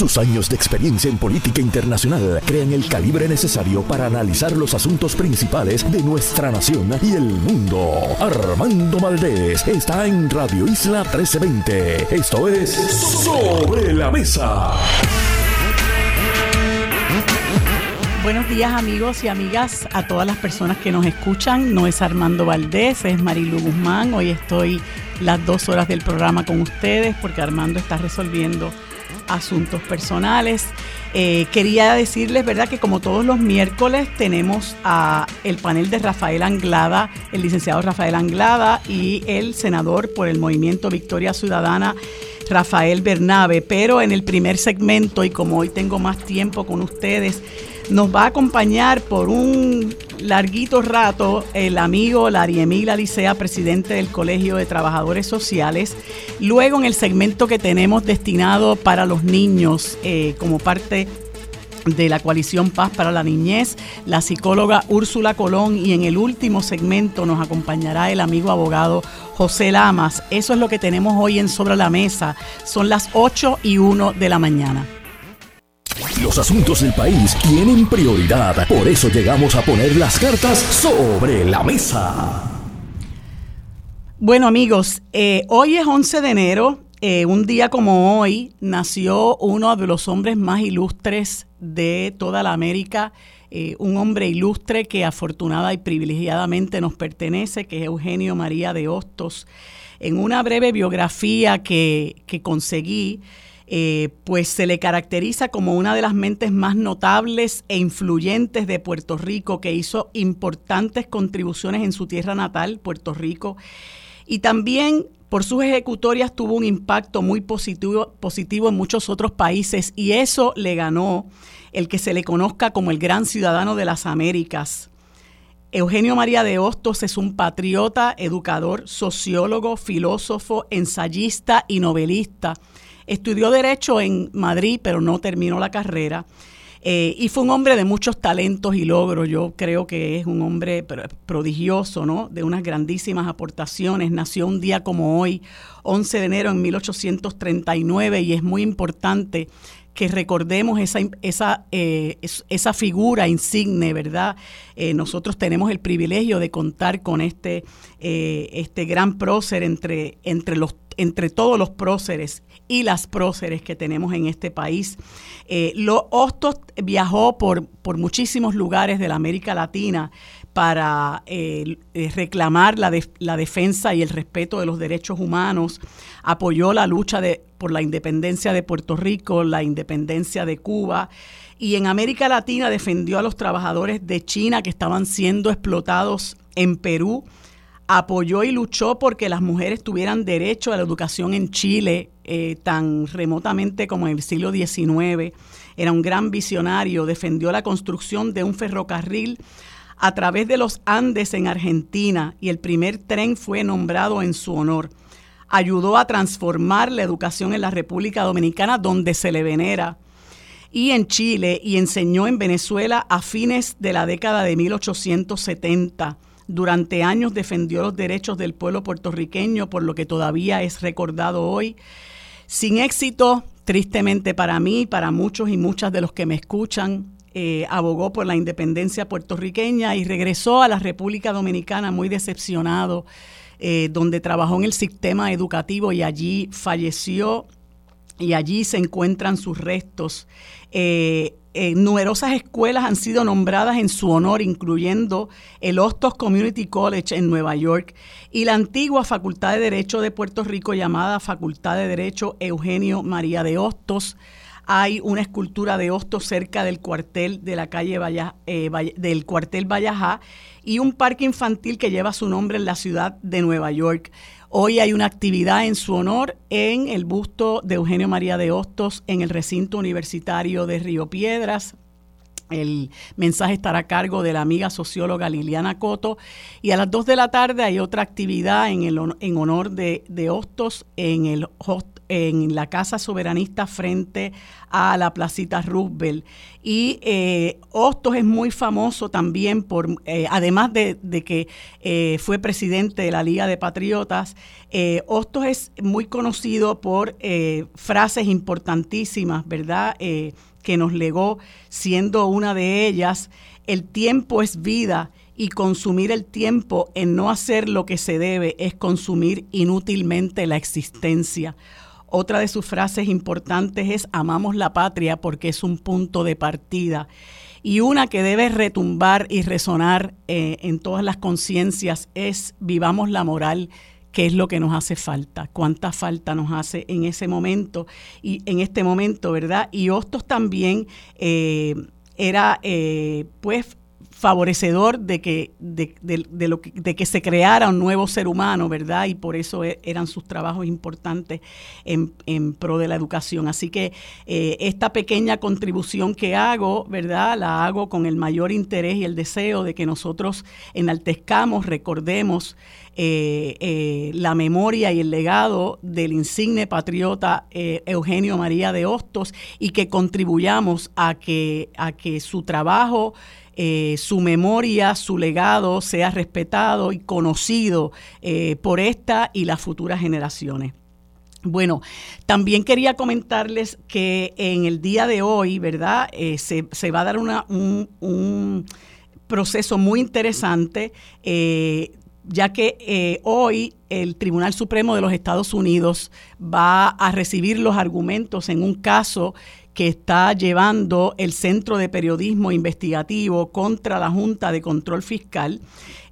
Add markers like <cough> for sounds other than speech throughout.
Sus años de experiencia en política internacional crean el calibre necesario para analizar los asuntos principales de nuestra nación y el mundo. Armando Valdés está en Radio Isla 1320. Esto es Sobre la Mesa. Buenos días amigos y amigas a todas las personas que nos escuchan. No es Armando Valdés, es Marilu Guzmán. Hoy estoy las dos horas del programa con ustedes porque Armando está resolviendo asuntos personales. Eh, quería decirles, ¿verdad?, que como todos los miércoles tenemos a el panel de Rafael Anglada, el licenciado Rafael Anglada y el senador por el Movimiento Victoria Ciudadana, Rafael Bernabe. Pero en el primer segmento, y como hoy tengo más tiempo con ustedes, nos va a acompañar por un larguito rato el amigo Lariemil Alicea, presidente del Colegio de Trabajadores Sociales. Luego en el segmento que tenemos destinado para los niños eh, como parte de la coalición Paz para la Niñez, la psicóloga Úrsula Colón y en el último segmento nos acompañará el amigo abogado José Lamas. Eso es lo que tenemos hoy en Sobre la Mesa. Son las 8 y 1 de la mañana. Los asuntos del país tienen prioridad. Por eso llegamos a poner las cartas sobre la mesa. Bueno amigos, eh, hoy es 11 de enero. Eh, un día como hoy nació uno de los hombres más ilustres de toda la América. Eh, un hombre ilustre que afortunada y privilegiadamente nos pertenece, que es Eugenio María de Hostos. En una breve biografía que, que conseguí, eh, pues se le caracteriza como una de las mentes más notables e influyentes de Puerto Rico, que hizo importantes contribuciones en su tierra natal, Puerto Rico, y también por sus ejecutorias tuvo un impacto muy positivo, positivo en muchos otros países y eso le ganó el que se le conozca como el gran ciudadano de las Américas. Eugenio María de Hostos es un patriota, educador, sociólogo, filósofo, ensayista y novelista Estudió Derecho en Madrid, pero no terminó la carrera. Eh, y fue un hombre de muchos talentos y logros. Yo creo que es un hombre prodigioso, ¿no? De unas grandísimas aportaciones. Nació un día como hoy, 11 de enero en 1839, y es muy importante que recordemos esa, esa, eh, esa figura insigne, ¿verdad? Eh, nosotros tenemos el privilegio de contar con este, este gran prócer entre, entre, los, entre todos los próceres y las próceres que tenemos en este país. Eh, Hostos viajó por, por muchísimos lugares de la América Latina para eh, reclamar la, la, defensa y el respeto de los derechos humanos, apoyó la lucha de, por la independencia de Puerto Rico, la independencia de Cuba, y en América Latina defendió a los trabajadores de China que estaban siendo explotados en Perú apoyó y luchó porque las mujeres tuvieran derecho a la educación en Chile eh, tan remotamente como en el siglo XIX. Era un gran visionario, defendió la construcción de un ferrocarril a través de los Andes en Argentina y el primer tren fue nombrado en su honor. Ayudó a transformar la educación en la República Dominicana donde se le venera y en Chile y enseñó en Venezuela a fines de la década de 1870 durante años defendió los derechos del pueblo puertorriqueño, por lo que todavía es recordado hoy. Sin éxito, tristemente para mí, para muchos y muchas de los que me escuchan, eh, abogó por la independencia puertorriqueña y regresó a la República Dominicana muy decepcionado, eh, donde trabajó en el sistema educativo y allí falleció y allí se encuentran sus restos. Eh, eh, numerosas escuelas han sido nombradas en su honor, incluyendo el Hostos Community College en Nueva York y la antigua Facultad de Derecho de Puerto Rico llamada Facultad de Derecho Eugenio María de Hostos. Hay una escultura de Hostos cerca del cuartel de la calle eh, del cuartel Vallajá y un parque infantil que lleva su nombre en la ciudad de Nueva York. Hoy hay una actividad en su honor en el busto de Eugenio María de Hostos en el recinto universitario de Río Piedras. El mensaje estará a cargo de la amiga socióloga Liliana Coto. Y a las 2 de la tarde hay otra actividad en, el, en honor de, de Hostos en el en la Casa Soberanista frente a la Placita Roosevelt. Y eh, Hostos es muy famoso también por, eh, además de, que eh, fue presidente de la Liga de Patriotas, Hostos es muy conocido por frases importantísimas, ¿verdad? que nos legó, siendo una de ellas, el tiempo es vida y consumir el tiempo en no hacer lo que se debe es consumir inútilmente la existencia. Otra de sus frases importantes es amamos la patria porque es un punto de partida. Y una que debe retumbar y resonar eh, en todas las conciencias es vivamos la moral, que es lo que nos hace falta, cuánta falta nos hace en ese momento y en este momento, ¿verdad? Y Hostos también eh, era eh, pues favorecedor de que, de, lo que, de que se creara un nuevo ser humano, ¿verdad? Y por eso e, eran sus trabajos importantes en, en pro de la educación. Así que eh, esta pequeña contribución que hago, ¿verdad? La hago con el mayor interés y el deseo de que nosotros enaltezcamos, recordemos eh, eh, la memoria y el legado del insigne patriota Eugenio María de Hostos y que contribuyamos a que, a que su trabajo eh, su memoria, su legado sea respetado y conocido eh, por esta y las futuras generaciones. Bueno, también quería comentarles que en el día de hoy, ¿verdad? Eh, se, va a dar un, proceso muy interesante, ya que hoy el Tribunal Supremo de los Estados Unidos va a recibir los argumentos en un caso que está llevando el Centro de Periodismo Investigativo contra la Junta de Control Fiscal.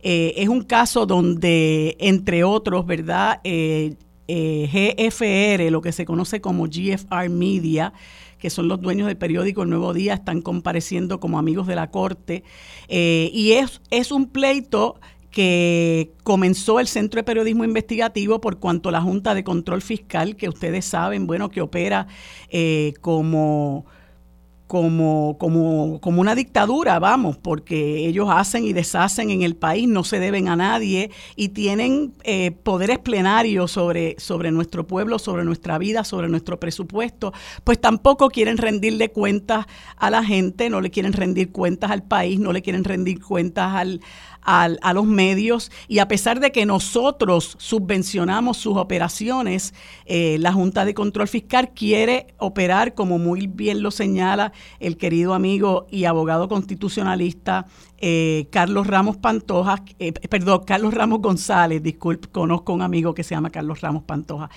Eh, es un caso donde, entre otros, ¿verdad? Eh, eh, GFR, lo que se conoce como GFR Media, que son los dueños del periódico El Nuevo Día, están compareciendo como amigos de la Corte. y es, es un pleito que comenzó el Centro de Periodismo Investigativo por cuanto la Junta de Control Fiscal, que ustedes saben, bueno, que opera eh, como como, como, como una dictadura, vamos, porque ellos hacen y deshacen en el país, no se deben a nadie y tienen eh, poderes plenarios sobre, sobre nuestro pueblo, sobre nuestra vida, sobre nuestro presupuesto, pues tampoco quieren rendirle cuentas a la gente, no le quieren rendir cuentas al país, no le quieren rendir cuentas al, a los medios y a pesar de que nosotros subvencionamos sus operaciones, eh, la Junta de Control Fiscal quiere operar, como muy bien lo señala el querido amigo y abogado constitucionalista eh, Carlos Ramos Pantoja, eh, perdón, Carlos Ramos González, disculpe, conozco un amigo que se llama Carlos Ramos Pantoja.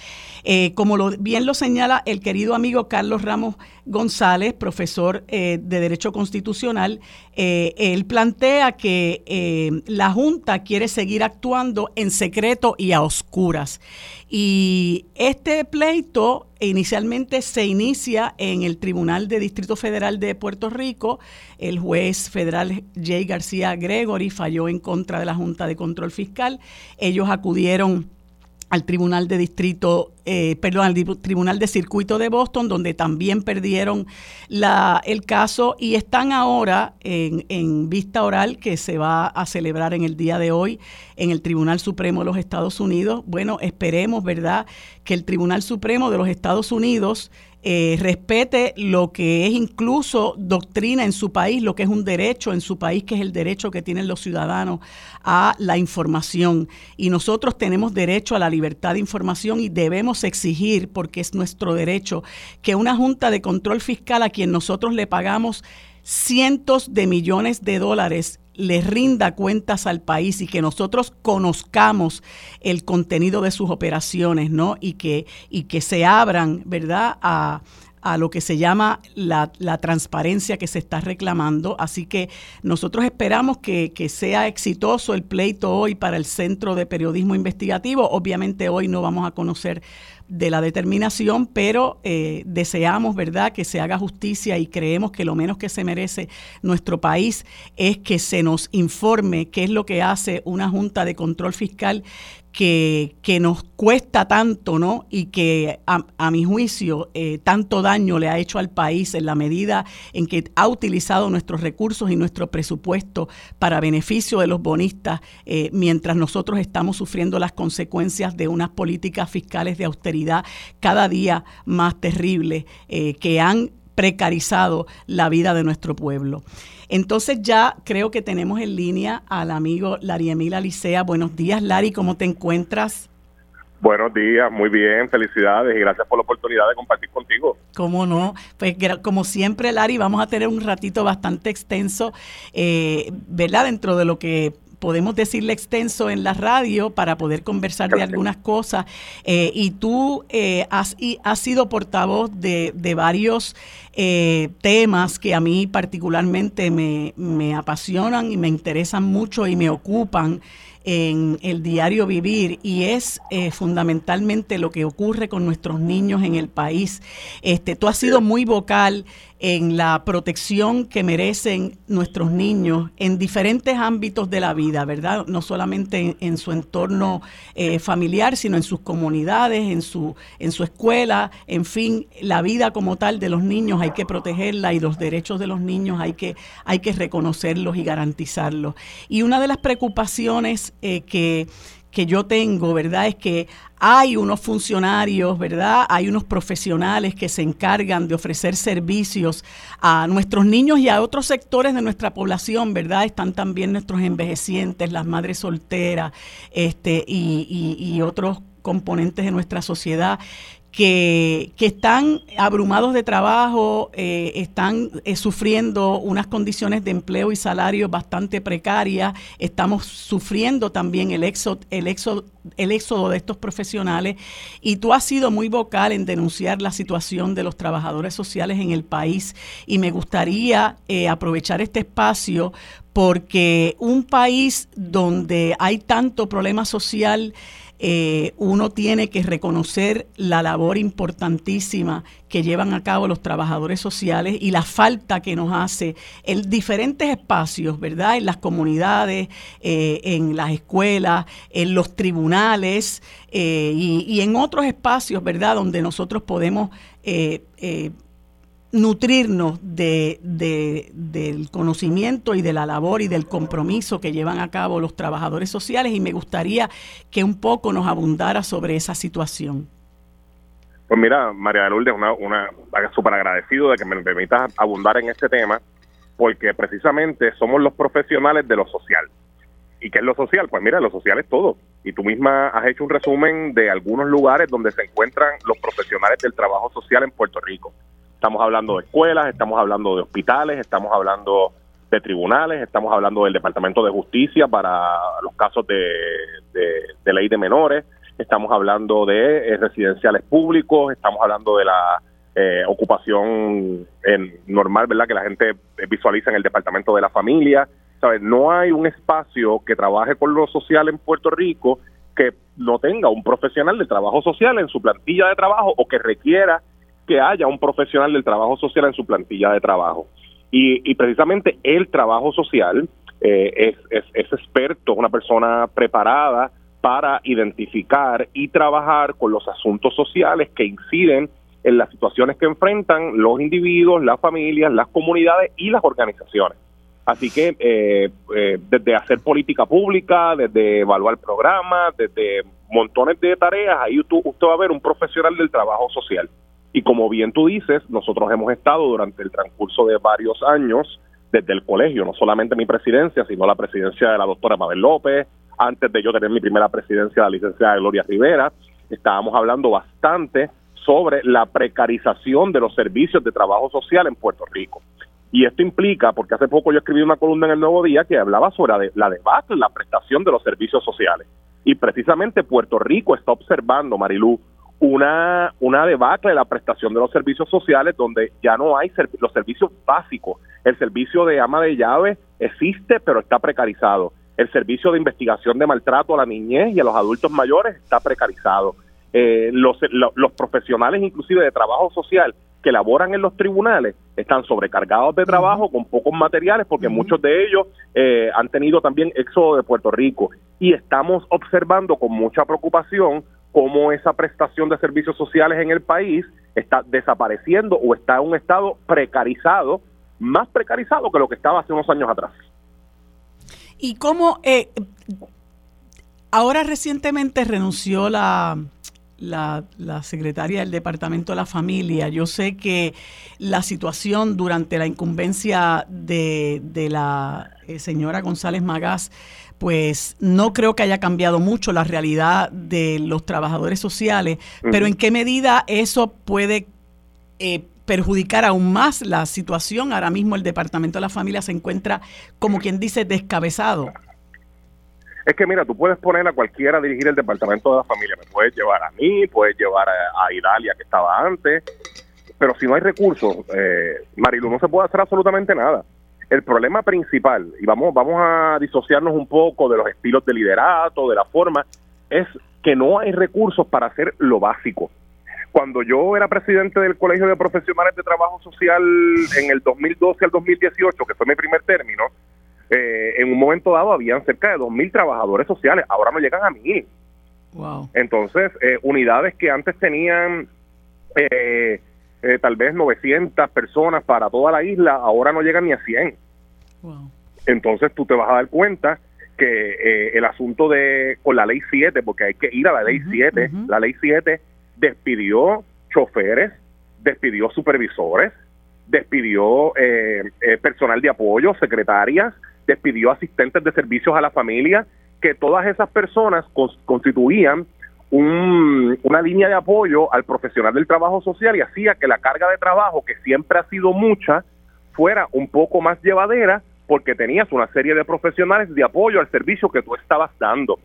Eh, como bien lo señala el querido amigo Carlos Ramos González, profesor de Derecho Constitucional, él plantea que la Junta quiere seguir actuando en secreto y a oscuras. Y este pleito inicialmente se inicia en el Tribunal de Distrito Federal de Puerto Rico. El juez federal Jay García Gregory falló en contra de la Junta de Control Fiscal. Ellos acudieron al Tribunal de Distrito, eh, perdón, al Tribunal de Circuito de Boston, donde también perdieron la, el caso y están ahora en, en, vista oral que se va a celebrar en el día de hoy en el Tribunal Supremo de los Estados Unidos. Bueno, esperemos, ¿verdad?, que el Tribunal Supremo de los Estados Unidos eh, respete lo que es incluso doctrina en su país, lo que es un derecho en su país, que es el derecho que tienen los ciudadanos a la información. Y nosotros tenemos derecho a la libertad de información y debemos exigir, porque es nuestro derecho, que una Junta de Control Fiscal a quien nosotros le pagamos cientos de millones de dólares le rinda cuentas al país y que nosotros conozcamos el contenido de sus operaciones, ¿no? Y que, y que se abran, ¿verdad?, a, a lo que se llama la, la, transparencia que se está reclamando. Así que nosotros esperamos que, que, sea exitoso el pleito hoy para el Centro de Periodismo Investigativo. Obviamente hoy no vamos a conocer de la determinación, pero eh, deseamos, ¿verdad?, que se haga justicia y creemos que lo menos que se merece nuestro país es que se nos informe qué es lo que hace una Junta de Control Fiscal que, que, nos cuesta tanto, ¿no? Y que a, mi juicio eh, tanto daño le ha hecho al país en la medida en que ha utilizado nuestros recursos y nuestro presupuesto para beneficio de los bonistas, eh, mientras nosotros estamos sufriendo las consecuencias de unas políticas fiscales de austeridad cada día más terrible eh, que han precarizado la vida de nuestro pueblo. Entonces ya creo que tenemos en línea al amigo Lari Emil Alicea. Buenos días, Lari, ¿cómo te encuentras? Buenos días, muy bien, felicidades y gracias por la oportunidad de compartir contigo. ¿Cómo no? Pues como siempre, Lari, vamos a tener un ratito bastante extenso, eh, ¿verdad? Dentro de lo que podemos decirle extenso en la radio para poder conversar de algunas cosas. Eh, y tú eh, has, has, sido portavoz de, de varios eh, temas que a mí particularmente me, me apasionan y me interesan mucho y me ocupan en el diario vivir y es eh, fundamentalmente lo que ocurre con nuestros niños en el país. Este, tú has sido muy vocal en la protección que merecen nuestros niños en diferentes ámbitos de la vida, ¿verdad? No solamente en, su entorno eh, familiar, sino en sus comunidades, en su, en su escuela, en fin, la vida como tal de los niños hay que protegerla y los derechos de los niños hay que, hay que reconocerlos y garantizarlos. Y una de las preocupaciones eh, que que yo tengo, ¿verdad? Es que hay unos funcionarios, ¿verdad? Hay unos profesionales que se encargan de ofrecer servicios a nuestros niños y a otros sectores de nuestra población, ¿verdad? Están también nuestros envejecientes, las madres solteras, este, y, y otros componentes de nuestra sociedad que, están abrumados de trabajo, eh, están eh, sufriendo unas condiciones de empleo y salario bastante precarias, estamos sufriendo también el éxodo, el, éxodo, el éxodo de estos profesionales. Y tú has sido muy vocal en denunciar la situación de los trabajadores sociales en el país. Y me gustaría eh, aprovechar este espacio porque un país donde hay tanto problema social, eh, uno tiene que reconocer la labor importantísima que llevan a cabo los trabajadores sociales y la falta que nos hace en diferentes espacios, ¿verdad? En las comunidades, eh, en las escuelas, en los tribunales eh, y, en otros espacios, ¿verdad? Donde nosotros podemos nutrirnos de, del conocimiento y de la labor y del compromiso que llevan a cabo los trabajadores sociales y me gustaría que un poco nos abundara sobre esa situación. Pues mira, María Lourdes, una, una súper agradecido de que me permitas abundar en este tema, porque precisamente somos los profesionales de lo social. ¿Y qué es lo social? Pues mira, lo social es todo. Y tú misma has hecho un resumen de algunos lugares donde se encuentran los profesionales del trabajo social en Puerto Rico. Estamos hablando de escuelas, estamos hablando de hospitales, estamos hablando de tribunales, estamos hablando del Departamento de Justicia para los casos de, ley de menores, estamos hablando de eh, residenciales públicos, estamos hablando de la eh, ocupación en, normal, ¿verdad? Que la gente visualiza en el Departamento de la Familia. ¿Sabes? No hay un espacio que trabaje con lo social en Puerto Rico que no tenga un profesional de trabajo social en su plantilla de trabajo o que requiera que haya un profesional del trabajo social en su plantilla de trabajo. Y, precisamente el trabajo social eh, es, es, experto, una persona preparada para identificar y trabajar con los asuntos sociales que inciden en las situaciones que enfrentan los individuos, las familias, las comunidades y las organizaciones. Así que eh, eh, desde hacer política pública, desde evaluar programas, desde montones de tareas, ahí usted va a ver un profesional del trabajo social. Y como bien tú dices, nosotros hemos estado durante el transcurso de varios años desde el colegio, no solamente mi presidencia, sino la presidencia de la doctora Mabel López, antes de yo tener mi primera presidencia, la licenciada Gloria Rivera, estábamos hablando bastante sobre la precarización de los servicios de trabajo social en Puerto Rico. Y esto implica, porque hace poco yo escribí una columna en el Nuevo Día que hablaba sobre la debate, la prestación de los servicios sociales. Y precisamente Puerto Rico está observando, Marilú, una, una debacle de la prestación de los servicios sociales donde ya no hay los servicios básicos. El servicio de ama de llave existe, pero está precarizado. El servicio de investigación de maltrato a la niñez y a los adultos mayores está precarizado. Eh, los, los profesionales inclusive de trabajo social que laboran en los tribunales están sobrecargados de trabajo con pocos materiales porque muchos de ellos eh, han tenido también éxodo de Puerto Rico y estamos observando con mucha preocupación cómo esa prestación de servicios sociales en el país está desapareciendo o está en un estado precarizado, más precarizado que lo que estaba hace unos años atrás. ¿Y cómo eh, ahora recientemente renunció la, la, secretaria del Departamento de la Familia. Yo sé que la situación durante la incumbencia de, la eh, señora González Magás, pues no creo que haya cambiado mucho la realidad de los trabajadores sociales, pero en qué medida eso puede eh, perjudicar aún más la situación. Ahora mismo el Departamento de la Familia se encuentra, como quien dice, descabezado. Es que mira, tú puedes poner a cualquiera a dirigir el departamento de la familia. Me puedes llevar a mí, puedes llevar a, Idalia, que estaba antes. Pero si no hay recursos, eh, Marilu, no se puede hacer absolutamente nada. El problema principal, y vamos, vamos a disociarnos un poco de los estilos de liderato, de la forma, es que no hay recursos para hacer lo básico. Cuando yo era presidente del Colegio de Profesionales de Trabajo Social en el 2012 al 2018, que fue mi primer término, eh, en un momento dado habían cerca de 2.000 trabajadores sociales, ahora no llegan a 1.000. Wow. Entonces, eh, unidades que antes tenían eh, tal vez 900 personas para toda la isla, ahora no llegan ni a 100. Wow. Entonces tú te vas a dar cuenta que el asunto de, con la ley 7, porque hay que ir a la ley 7, la ley 7 despidió choferes, despidió supervisores, despidió personal de apoyo, secretarias, despidió asistentes de servicios a la familia, que todas esas personas constituían una línea de apoyo al profesional del trabajo social y hacía que la carga de trabajo, que siempre ha sido mucha, fuera un poco más llevadera porque tenías una serie de profesionales de apoyo al servicio que tú estabas dando.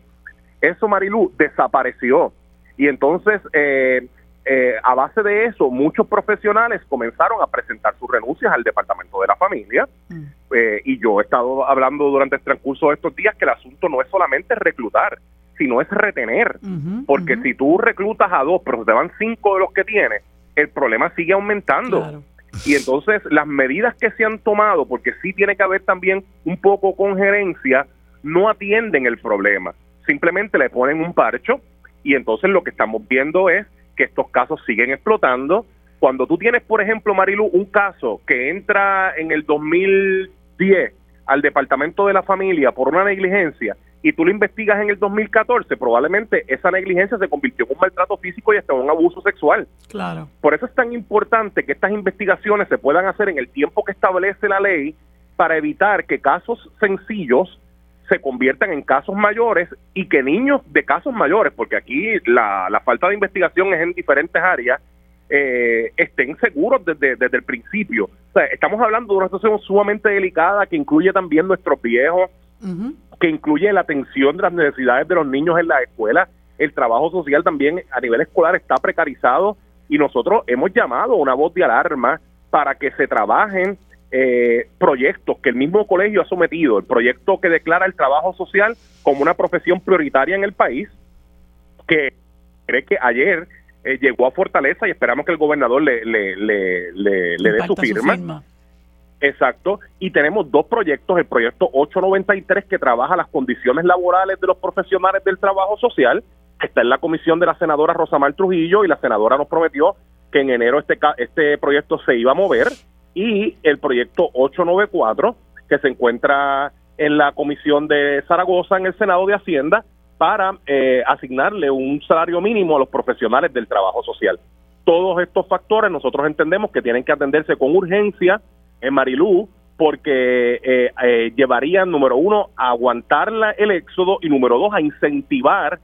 Eso, Marilú, desapareció. Y entonces, eh, eh, a base de eso, muchos profesionales comenzaron a presentar sus renuncias al Departamento de la Familia. Mm. Eh, y yo he estado hablando durante el transcurso de estos días que el asunto no es solamente reclutar, sino es retener. porque si tú reclutas a dos, pero te van cinco de los que tienes, el problema sigue aumentando. Y entonces las medidas que se han tomado, porque sí tiene que haber también un poco con gerencia, no atienden el problema. Simplemente le ponen un parcho y entonces lo que estamos viendo es que estos casos siguen explotando. Cuando tú tienes, por ejemplo, Marilu, un caso que entra en el 2010 al Departamento de la Familia por una negligencia y tú lo investigas en el 2014, probablemente esa negligencia se convirtió en un maltrato físico y hasta un abuso sexual. Claro. Por eso es tan importante que estas investigaciones se puedan hacer en el tiempo que establece la ley para evitar que casos sencillos se conviertan en casos mayores y que niños de casos mayores, porque aquí la, falta de investigación es en diferentes áreas, eh, estén seguros desde, desde el principio. O sea, estamos hablando de una situación sumamente delicada que incluye también nuestros viejos, que incluye la atención de las necesidades de los niños en la escuela. El trabajo social también a nivel escolar está precarizado y nosotros hemos llamado a una voz de alarma para que se trabajen eh, proyectos que el mismo colegio ha sometido, el proyecto que declara el trabajo social como una profesión prioritaria en el país, que cree que ayer eh, llegó a Fortaleza y esperamos que el gobernador le, le, le, le, dé su firma. Exacto, y tenemos dos proyectos, el proyecto 893 que trabaja las condiciones laborales de los profesionales del trabajo social, que está en la comisión de la senadora Rosamar Trujillo y la senadora nos prometió que en enero este, este proyecto se iba a mover. Y el proyecto 894 que se encuentra en la comisión de Zaragoza en el Senado de Hacienda para eh, asignarle un salario mínimo a los profesionales del trabajo social. Todos estos factores nosotros entendemos que tienen que atenderse con urgencia en Marilú porque eh, eh, número uno, a aguantar el éxodo y número dos, a incentivar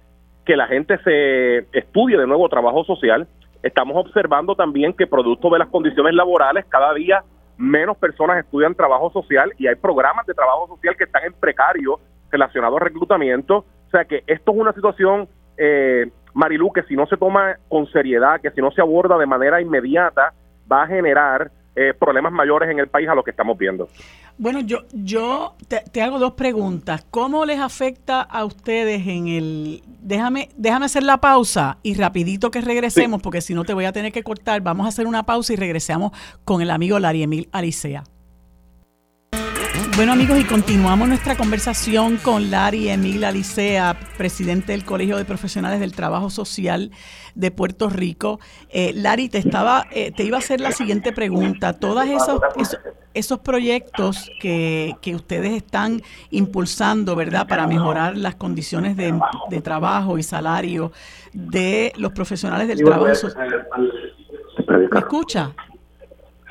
que la gente se estudie de nuevo trabajo social Estamos observando también que producto de las condiciones laborales, cada día menos personas estudian trabajo social y hay programas de trabajo social que están en precario relacionados al reclutamiento. O sea que esto es una situación, eh, que si no se toma con seriedad, que si no se aborda de manera inmediata, va a generar eh, problemas mayores en el país a lo que estamos viendo. Bueno, yo, yo te, hago dos preguntas. ¿Cómo les afecta a ustedes en el... Déjame, déjame hacer la pausa y rapidito que regresemos, porque si no te voy a tener que cortar. Vamos a hacer una pausa y regresamos con el amigo Larry Emil Alicea. Bueno amigos, y continuamos nuestra conversación con Larry Emil Alicea, presidente del Colegio de Profesionales del Trabajo Social de Puerto Rico. Eh, Larry, te estaba, eh, te iba a hacer la siguiente pregunta. Todos esos, esos, proyectos que, que, ustedes están impulsando, ¿verdad?, para mejorar las condiciones de, de trabajo y salario de los profesionales del trabajo social. ¿Me escucha?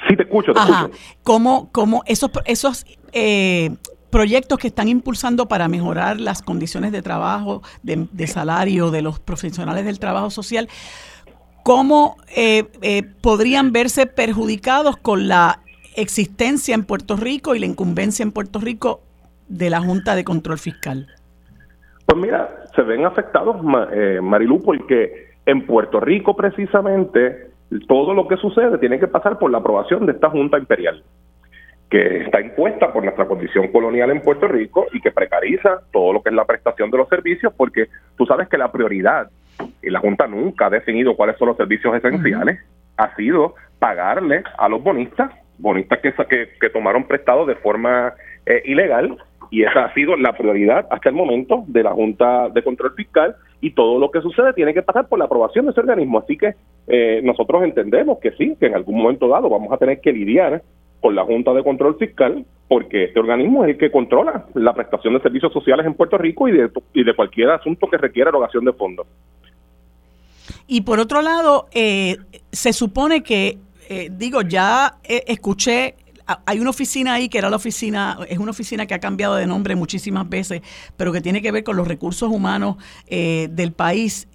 Sí, te escucho. Te Ajá. ¿Cómo, cómo esos, esos eh, proyectos que están impulsando para mejorar las condiciones de trabajo, de, salario de los profesionales del trabajo social, cómo eh, eh, podrían verse perjudicados con la existencia en Puerto Rico y la incumbencia en Puerto Rico de la Junta de Control Fiscal? Pues mira, se ven afectados, eh, Marilu, porque en Puerto Rico precisamente todo lo que sucede tiene que pasar por la aprobación de esta Junta Imperial que está impuesta por nuestra condición colonial en Puerto Rico y que precariza todo lo que es la prestación de los servicios, porque tú sabes que la prioridad, y la Junta nunca ha definido cuáles son los servicios esenciales, ha sido pagarle a los bonistas, bonistas que, que, tomaron prestado de forma eh, ilegal, y esa ha sido la prioridad hasta el momento de la Junta de Control Fiscal y todo lo que sucede tiene que pasar por la aprobación de ese organismo. Así que eh, nosotros entendemos que sí, que en algún momento dado vamos a tener que lidiar con la Junta de Control Fiscal, porque este organismo es el que controla la prestación de servicios sociales en Puerto Rico y de, cualquier asunto que requiera erogación de fondos. Y por otro lado, eh, se supone que, eh, digo, ya eh, escuché hay una oficina ahí que era la oficina, es una oficina que ha cambiado de nombre muchísimas veces, pero que tiene que ver con los recursos humanos del país.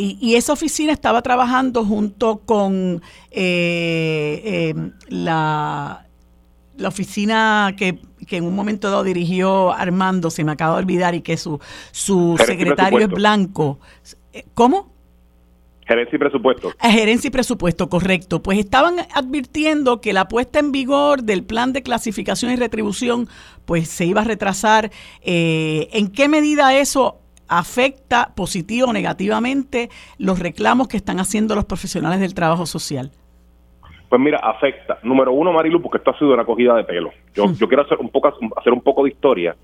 Y, esa oficina estaba trabajando junto con eh, em, la, la oficina que, en un momento dado dirigió Armando, se me acaba de olvidar, y que su, su secretario es blanco. Eh, ¿Cómo? Gerencia y presupuesto. A gerencia y presupuesto, correcto. Pues estaban advirtiendo que la puesta en vigor del plan de clasificación y retribución pues se iba a retrasar. Eh, ¿En qué medida eso afecta positivo o negativamente los reclamos que están haciendo los profesionales del trabajo social? Pues mira, afecta. Número uno, Marilu, porque esto ha sido una cogida de pelo. Yo, hmm. yo quiero hacer un poco hacer un poco de historia,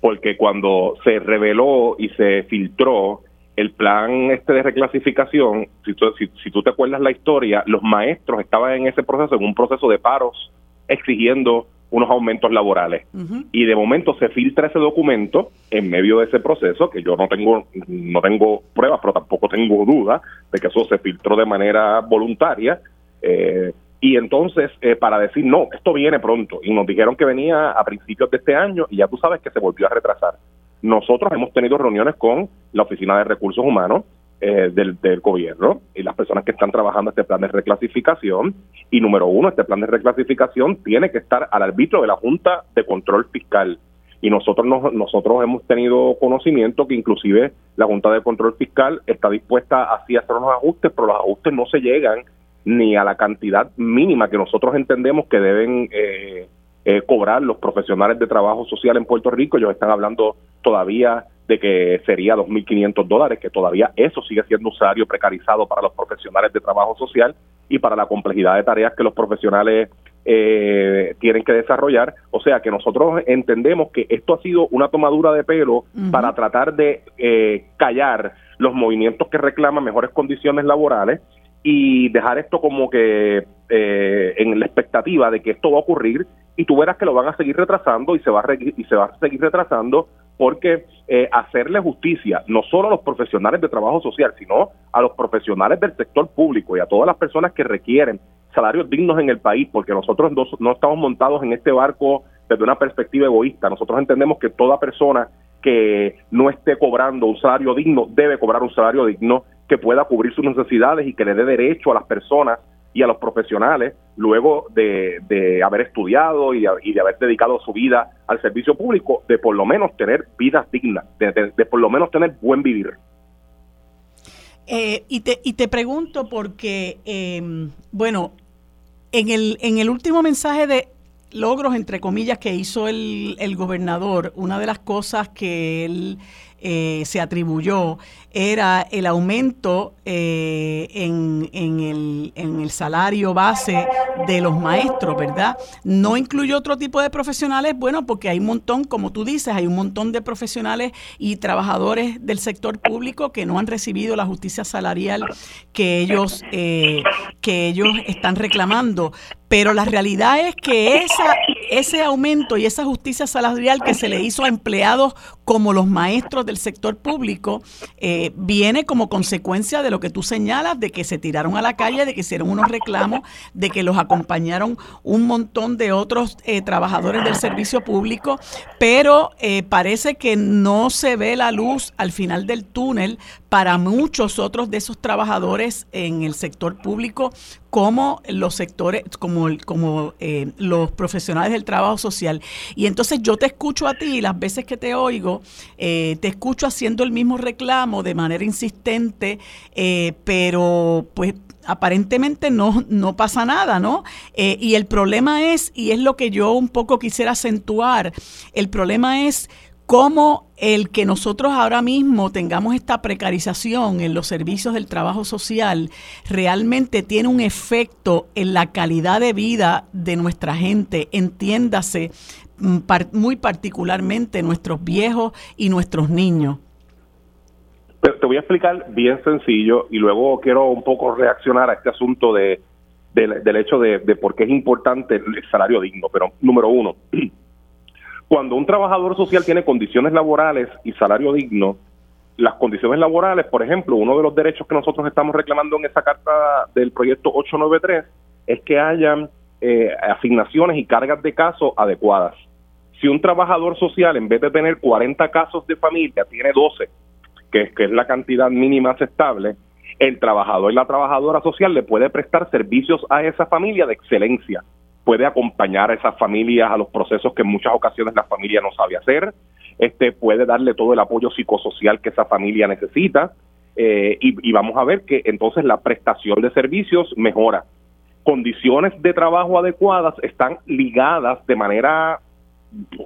porque cuando se reveló y se filtró el plan este de reclasificación, si tú, si, si tú te acuerdas la historia, los maestros estaban en ese proceso, en un proceso de paros, exigiendo unos aumentos laborales. Y de momento se filtra ese documento en medio de ese proceso, que yo no tengo, no tengo pruebas, pero tampoco tengo duda de que eso se filtró de manera voluntaria. Eh, y entonces, eh, para decir, no, esto viene pronto, y nos dijeron que venía a principios de este año, y ya tú sabes que se volvió a retrasar. Nosotros hemos tenido reuniones con la Oficina de Recursos Humanos, eh, del, gobierno y las personas que están trabajando este plan de reclasificación. Y número uno, este plan de reclasificación tiene que estar al arbitrio de la Junta de Control Fiscal. Y nosotros, nosotros hemos tenido conocimiento que inclusive la Junta de Control Fiscal está dispuesta a hacer unos ajustes, pero los ajustes no se llegan ni a la cantidad mínima que nosotros entendemos que deben eh, eh, cobrar los profesionales de trabajo social en Puerto Rico. Ellos están hablando todavía de que sería 2.500 dólares, que todavía eso sigue siendo un salario precarizado para los profesionales de trabajo social y para la complejidad de tareas que los profesionales eh, tienen que desarrollar. O sea que nosotros entendemos que esto ha sido una tomadura de pelo para tratar de eh, callar los movimientos que reclaman mejores condiciones laborales y dejar esto como que eh, en la expectativa de que esto va a ocurrir y tú verás que lo van a seguir retrasando y se va a, y se va a seguir retrasando porque eh, hacerle justicia no solo a los profesionales de trabajo social, sino a los profesionales del sector público y a todas las personas que requieren salarios dignos en el país, porque nosotros no, no estamos montados en este barco desde una perspectiva egoísta. Nosotros entendemos que toda persona que no esté cobrando un salario digno debe cobrar un salario digno que pueda cubrir sus necesidades y que le dé derecho a las personas y a los profesionales, luego de, haber estudiado y de, haber dedicado su vida al servicio público, de por lo menos tener vidas dignas, de, por lo menos tener buen vivir. Eh, y, te, y te pregunto porque, em, bueno, en el, en el último mensaje de logros, entre comillas, que hizo el, el gobernador, una de las cosas que él eh, se atribuyó era el aumento eh, en, en, el, en, el, salario base de los maestros, ¿verdad? No incluye otro tipo de profesionales, bueno, porque hay un montón, como tú dices, hay un montón de profesionales y trabajadores del sector público que no han recibido la justicia salarial que ellos, eh, que ellos están reclamando. Pero la realidad es que ese aumento y esa justicia salarial que se le hizo a empleados como los maestros del sector público eh, viene como consecuencia de lo que tú señalas, de que se tiraron a la calle, de que hicieron unos reclamos, de que los acompañaron un montón de otros eh, trabajadores del servicio público, pero eh, parece que no se ve la luz al final del túnel para muchos otros de esos trabajadores en el sector público como los sectores, como, como eh, los profesionales del trabajo social. Y entonces yo te escucho a ti, las veces que te oigo, eh, te escucho haciendo el mismo reclamo de manera insistente, eh, pero pues aparentemente no, no pasa nada, ¿no? y el problema es, y es lo que yo un poco quisiera acentuar, el problema es cómo el que nosotros ahora mismo tengamos esta precarización en los servicios del trabajo social realmente tiene un efecto en la calidad de vida de nuestra gente, entiéndase mm, muy particularmente nuestros viejos y nuestros niños. te voy a explicar bien sencillo y luego quiero un poco reaccionar a este asunto de, del hecho de, de por qué es importante el salario digno. Pero número uno, <clears throat> cuando un trabajador social tiene condiciones laborales y salario digno, las condiciones laborales, por ejemplo, uno de los derechos que nosotros estamos reclamando en esa carta del proyecto 893 es que hayan eh, asignaciones y cargas de caso adecuadas. Si un trabajador social, en vez de tener 40 casos de familia, tiene 12, que es, que es la cantidad mínima aceptable, el trabajador y la trabajadora social le puede prestar servicios a esa familia de excelencia puede acompañar a esas familias a los procesos que en muchas ocasiones la familia no sabe hacer, este puede darle todo el apoyo psicosocial que esa familia necesita eh, y, vamos a ver que entonces la prestación de servicios mejora. Condiciones de trabajo adecuadas están ligadas de manera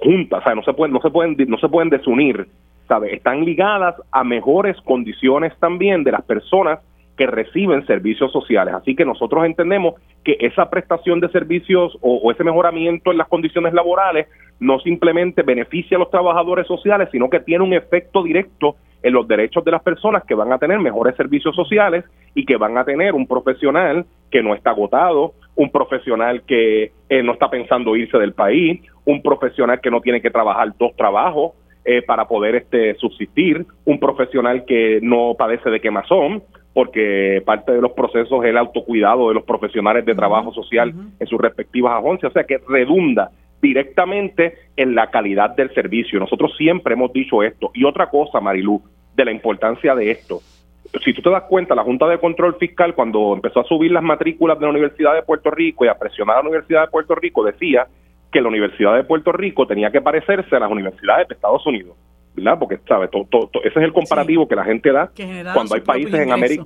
junta, o sea, no se pueden, no se pueden, no se pueden desunir, ¿sabe? Están ligadas a mejores condiciones también de las personas que reciben servicios sociales. Así que nosotros entendemos que esa prestación de servicios o, ese mejoramiento en las condiciones laborales no simplemente beneficia a los trabajadores sociales, sino que tiene un efecto directo en los derechos de las personas que van a tener mejores servicios sociales y que van a tener un profesional que no está agotado, un profesional que eh, no está pensando irse del país, un profesional que no tiene que trabajar dos trabajos, eh, para poder este, subsistir, un profesional que no padece de quemazón, porque parte de los procesos es el autocuidado de los profesionales de trabajo social en sus respectivas agencias, o sea que redunda directamente en la calidad del servicio. Nosotros siempre hemos dicho esto. Y otra cosa, Marilú, de la importancia de esto. Si tú te das cuenta, la Junta de Control Fiscal, cuando empezó a subir las matrículas de la Universidad de Puerto Rico y a presionar a la Universidad de Puerto Rico, decía que la Universidad de Puerto Rico tenía que parecerse a las universidades de Estados Unidos. ¿Verdad? Porque, ¿sabes? ese es el comparativo que la gente da cuando hay países en América.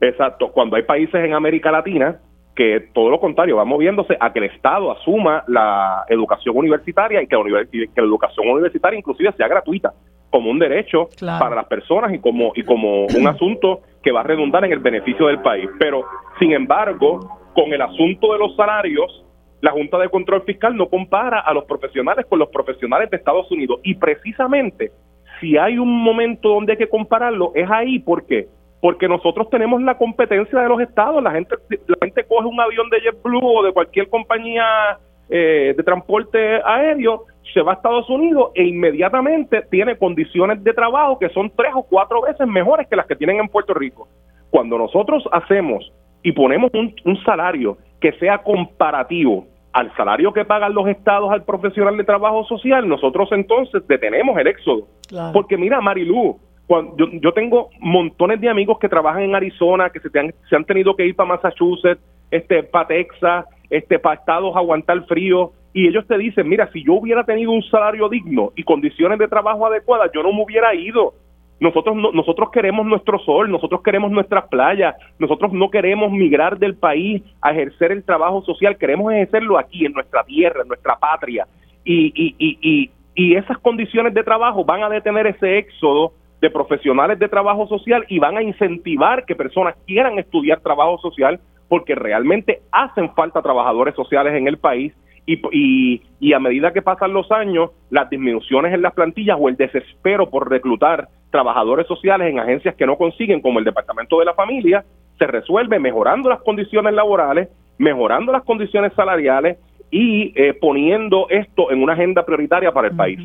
Exacto, cuando hay países en América Latina que todo lo contrario, va moviéndose a que el Estado asuma la educación universitaria y que la, que la educación universitaria inclusive sea gratuita como un derecho para las personas y como y como un asunto que va a redundar en el beneficio del país. Pero, sin embargo, con el asunto de los salarios, la Junta de Control Fiscal no compara a los profesionales con los profesionales de Estados Unidos. Y precisamente, si hay un momento donde hay que compararlo, es ahí. ¿Por qué? Porque nosotros tenemos la competencia de los estados. La gente, la gente coge un avión de JetBlue o de cualquier compañía eh, de transporte aéreo, se va a Estados Unidos e inmediatamente tiene condiciones de trabajo que son tres o cuatro veces mejores que las que tienen en Puerto Rico. Cuando nosotros hacemos y ponemos un, un salario que sea comparativo al salario que pagan los estados al profesional de trabajo social, nosotros entonces detenemos el éxodo. Porque mira, Marilú, cuando, yo, yo, tengo montones de amigos que trabajan en Arizona, que se, han, se han tenido que ir para Massachusetts, este, para Texas, este, para estados a aguantar frío, y ellos te dicen, mira, si yo hubiera tenido un salario digno y condiciones de trabajo adecuadas, yo no me hubiera ido. Nosotros, nosotros queremos nuestro sol, nosotros queremos nuestras playas, nosotros no queremos migrar del país a ejercer el trabajo social, queremos ejercerlo aquí, en nuestra tierra, en nuestra patria. Y, y, y, y esas condiciones de trabajo van a detener ese éxodo de profesionales de trabajo social y van a incentivar que personas quieran estudiar trabajo social porque realmente hacen falta trabajadores sociales en el país y, y, y, a medida que pasan los años, las disminuciones en las plantillas o el desespero por reclutar trabajadores sociales en agencias que no consiguen, como el Departamento de la Familia, se resuelve mejorando las condiciones laborales, mejorando las condiciones salariales y eh, poniendo esto en una agenda prioritaria para el país.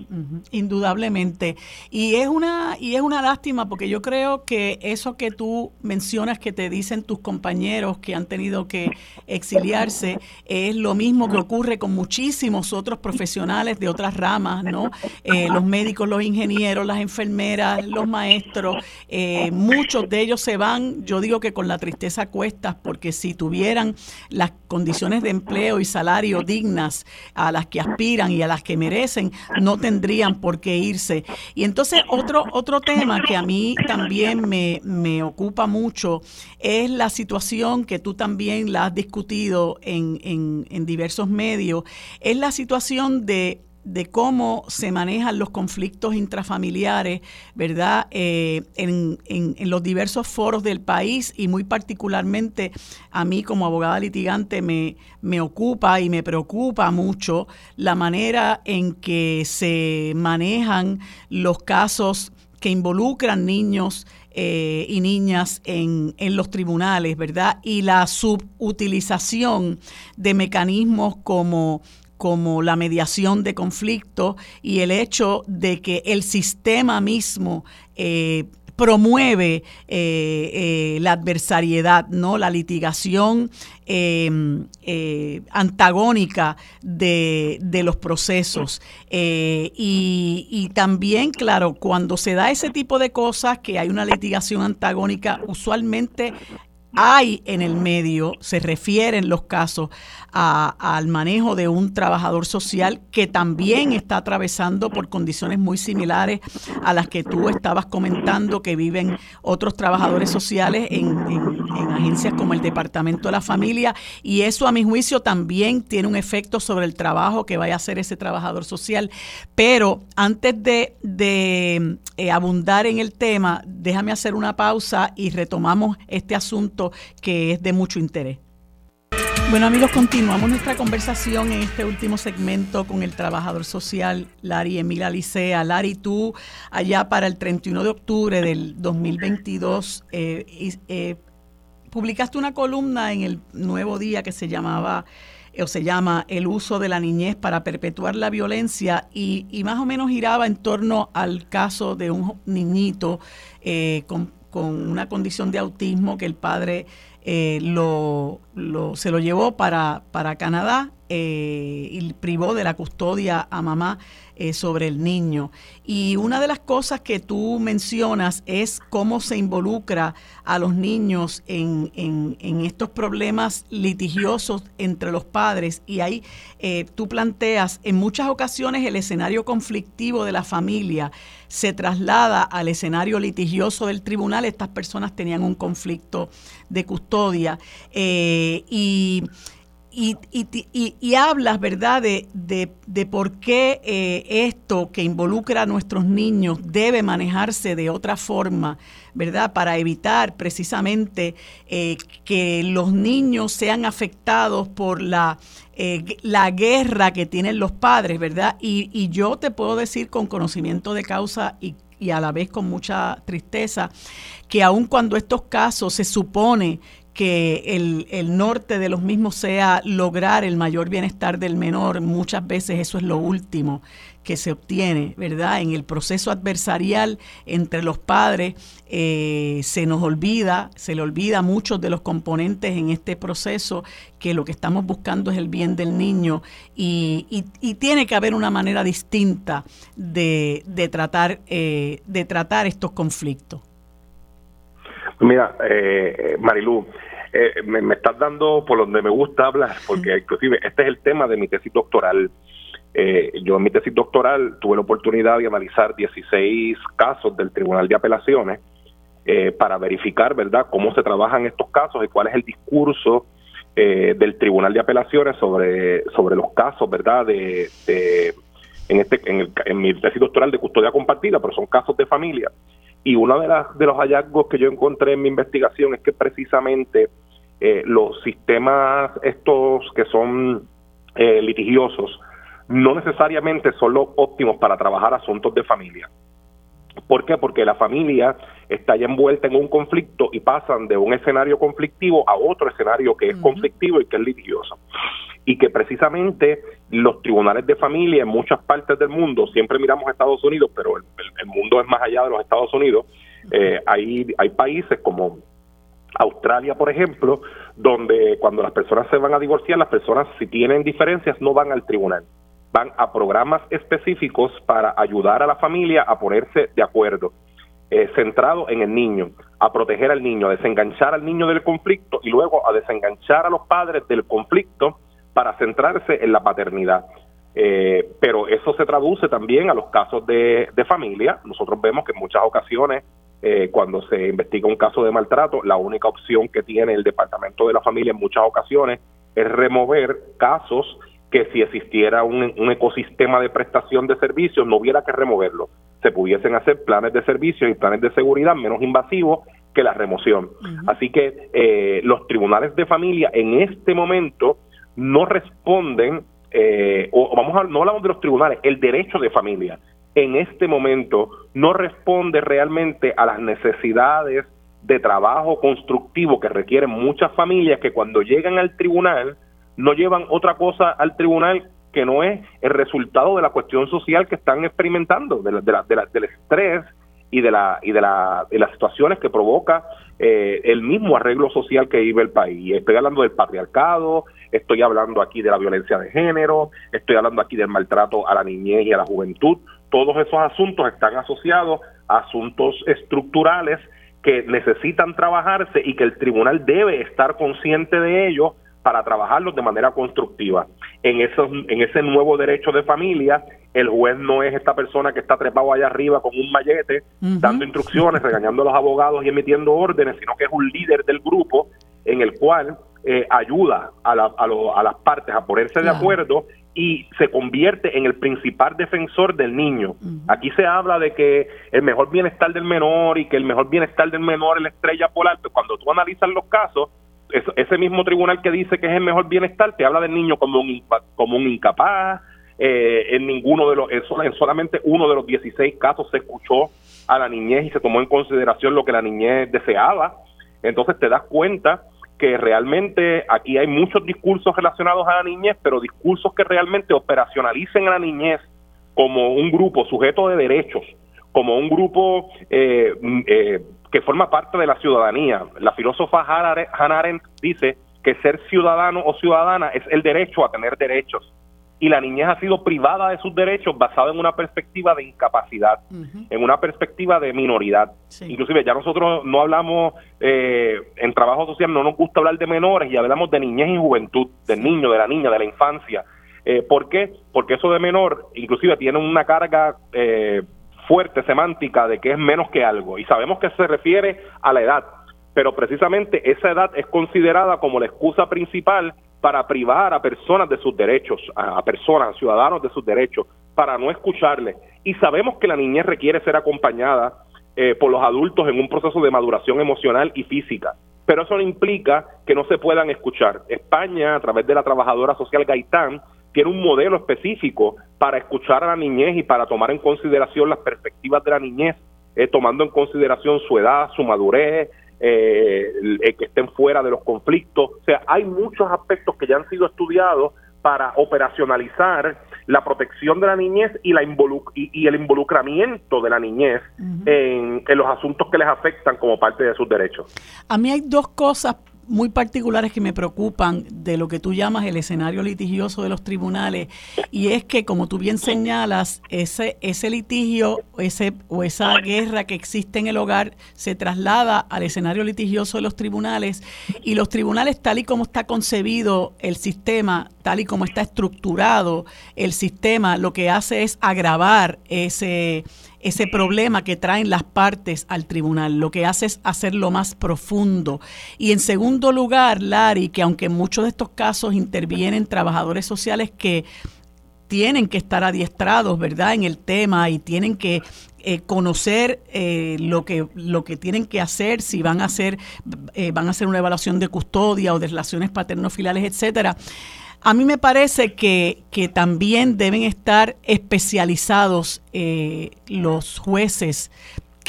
Indudablemente. Y es una y es una lástima porque yo creo que eso que tú mencionas que te dicen tus compañeros que han tenido que exiliarse es lo mismo que ocurre con muchísimos otros profesionales de otras ramas, ¿no? Eh, los médicos, los ingenieros, las enfermeras, los maestros, eh, muchos de ellos se van, yo digo que con la tristeza cuestas porque si tuvieran las condiciones de empleo y salario dignas a las que aspiran y a las que merecen, no tendrían por qué irse. Y entonces otro, otro tema que a mí también me, me ocupa mucho es la situación que tú también la has discutido en, en, en diversos medios, es la situación de de cómo se manejan los conflictos intrafamiliares, ¿verdad? Eh, en, en, los diversos foros del país y muy particularmente a mí como abogada litigante me, me ocupa y me preocupa mucho la manera en que se manejan los casos que involucran niños eh, y niñas en, en, los tribunales, ¿verdad? Y la subutilización de mecanismos como como la mediación de conflictos y el hecho de que el sistema mismo eh, promueve eh, eh, la adversariedad, ¿no? la litigación em, antagónica de, los procesos. Y, también, claro, cuando se da ese tipo de cosas, que hay una litigación antagónica, usualmente hay en el medio, se refieren los casos al manejo de un trabajador social que también está atravesando por condiciones muy similares a las que tú estabas comentando que viven otros trabajadores sociales en, agencias como el Departamento de la Familia y eso a mi juicio también tiene un efecto sobre el trabajo que vaya a hacer ese trabajador social. Pero antes de, eh, abundar en el tema, déjame hacer una pausa y retomamos este asunto que es de mucho interés. Bueno amigos, continuamos nuestra conversación en este último segmento con el trabajador social Lari Emil Alicea. Lari, tú allá para el 31 de octubre del 2022 eh, eh, publicaste una columna en el Nuevo Día que se llamaba o se llama El uso de la niñez para perpetuar la violencia y, más o menos giraba en torno al caso de un niñito eh, con, con una condición de autismo que el padre eh, lo, se lo llevó para, para Canadá eh, y privó de la custodia a mamá eh, sobre el niño. Y una de las cosas que tú mencionas es cómo se involucra a los niños en, en, estos problemas litigiosos entre los padres. Y ahí eh, tú planteas, en muchas ocasiones el escenario conflictivo de la familia se traslada al escenario litigioso del tribunal. Estas personas tenían un conflicto de custodia. y y, y, y, hablas, ¿verdad?, de, de, por qué eh, esto que involucra a nuestros niños debe manejarse de otra forma, ¿verdad?, para evitar precisamente eh, que los niños sean afectados por la, eh, la guerra que tienen los padres, ¿verdad? Y, y yo te puedo decir con conocimiento de causa y y a la vez con mucha tristeza, que aun cuando estos casos se supone que el, el, norte de los mismos sea lograr el mayor bienestar del menor, muchas veces eso es lo último que se obtiene, ¿verdad? En el proceso adversarial entre los padres eh, se nos olvida, se le olvida a muchos de los componentes en este proceso que lo que estamos buscando es el bien del niño y, y, tiene que haber una manera distinta de, de tratar, eh, de tratar estos conflictos. Mira, eh, Marilu, eh, me, estás dando por donde me gusta hablar, porque inclusive este es el tema de mi tesis doctoral. Eh, yo en mi tesis doctoral tuve la oportunidad de analizar 16 casos del Tribunal de Apelaciones eh, para verificar, ¿verdad?, cómo se trabajan estos casos y cuál es el discurso del Tribunal de Apelaciones sobre, sobre los casos, ¿verdad?, de, en, este, en, el, en mi tesis doctoral de custodia compartida, pero son casos de familia. Y uno de, las, de los hallazgos que yo encontré en mi investigación es que precisamente eh, los sistemas estos que son eh, litigiosos no necesariamente son los óptimos para trabajar asuntos de familia. ¿Por qué? Porque la familia está ya envuelta en un conflicto y pasan de un escenario conflictivo a otro escenario que es conflictivo y que es litigioso. Y que precisamente los tribunales de familia en muchas partes del mundo, siempre miramos a Estados Unidos, pero el, mundo es más allá de los Estados Unidos, eh, hay, hay países como Australia, por ejemplo, donde cuando las personas se van a divorciar, las personas si tienen diferencias no van al tribunal. Van a programas específicos para ayudar a la familia a ponerse de acuerdo, eh, centrado en el niño, a proteger al niño, a desenganchar al niño del conflicto y luego a desenganchar a los padres del conflicto para centrarse en la paternidad. Eh, pero eso se traduce también a los casos de, familia. Nosotros vemos que en muchas ocasiones, eh, cuando se investiga un caso de maltrato, la única opción que tiene el Departamento de la Familia en muchas ocasiones es remover casos que si existiera un, ecosistema de prestación de servicios no hubiera que removerlo. Se pudiesen hacer planes de servicios y planes de seguridad menos invasivos que la remoción. Así que eh, los tribunales de familia en este momento no responden, eh, o vamos a, no hablamos de los tribunales, el derecho de familia en este momento no responde realmente a las necesidades de trabajo constructivo que requieren muchas familias que cuando llegan al tribunal no llevan otra cosa al tribunal que no es el resultado de la cuestión social que están experimentando, de la, de del estrés y de la y de, la, de las situaciones que provoca eh, el mismo arreglo social que vive el país. Estoy hablando del patriarcado, estoy hablando aquí de la violencia de género, estoy hablando aquí del maltrato a la niñez y a la juventud. Todos esos asuntos están asociados a asuntos estructurales que necesitan trabajarse y que el tribunal debe estar consciente de ellos para trabajarlos de manera constructiva. En, esos, en ese nuevo derecho de familia, el juez no es esta persona que está trepado allá arriba con un mallete, dando instrucciones, regañando a los abogados y emitiendo órdenes, sino que es un líder del grupo en el cual eh, ayuda a, a, las partes a ponerse de acuerdo y se convierte en el principal defensor del niño. Aquí se habla de que el mejor bienestar del menor y que el mejor bienestar del menor es la estrella polar, pero cuando tú analizas los casos, ese mismo tribunal que dice que es el mejor bienestar te habla del niño como un, como un incapaz, eh, en ninguno de los, en solamente uno de los 16 casos se escuchó a la niñez y se tomó en consideración lo que la niñez deseaba. Entonces te das cuenta que realmente aquí hay muchos discursos relacionados a la niñez, pero discursos que realmente operacionalicen a la niñez como un grupo sujeto de derechos, como un grupo eh, eh, que forma parte de la ciudadanía. La filósofa Hannah Arendt dice que ser ciudadano o ciudadana es el derecho a tener derechos. Y la niñez ha sido privada de sus derechos basada en una perspectiva de incapacidad, en una perspectiva de minoridad. Inclusive ya nosotros no hablamos eh, en trabajo social, no nos gusta hablar de menores y hablamos de niñez y juventud, del niño, de la niña, de la infancia. Eh, ¿Por qué? Porque eso de menor inclusive tiene una carga eh, fuerte semántica de que es menos que algo y sabemos que se refiere a la edad, pero precisamente esa edad es considerada como la excusa principal para privar a personas de sus derechos, a, personas, a ciudadanos de sus derechos, para no escucharles. Y sabemos que la niñez requiere ser acompañada eh, por los adultos en un proceso de maduración emocional y física, pero eso no implica que no se puedan escuchar. España, a través de la trabajadora social Gaitán, tiene un modelo específico para escuchar a la niñez y para tomar en consideración las perspectivas de la niñez, eh, tomando en consideración su edad, su madurez, eh, que estén fuera de los conflictos. O sea, hay muchos aspectos que ya han sido estudiados para operacionalizar la protección de la niñez y, la y, el involucramiento de la niñez en, en, los asuntos que les afectan como parte de sus derechos. A mí hay dos cosas muy particulares que me preocupan de lo que tú llamas el escenario litigioso de los tribunales y es que como tú bien señalas ese ese litigio ese o esa guerra que existe en el hogar se traslada al escenario litigioso de los tribunales y los tribunales tal y como está concebido el sistema tal y como está estructurado el sistema lo que hace es agravar ese ese problema que traen las partes al tribunal. Lo que hace es hacerlo más profundo. Y en segundo lugar, Lari, que aunque en muchos de estos casos intervienen trabajadores sociales que tienen que estar adiestrados, ¿verdad?, en el tema y tienen que eh, conocer eh, lo que lo que tienen que hacer si van a hacer eh, van a hacer una evaluación de custodia o de relaciones paterno-filales, etcétera. A mí me parece que, que también deben estar especializados los jueces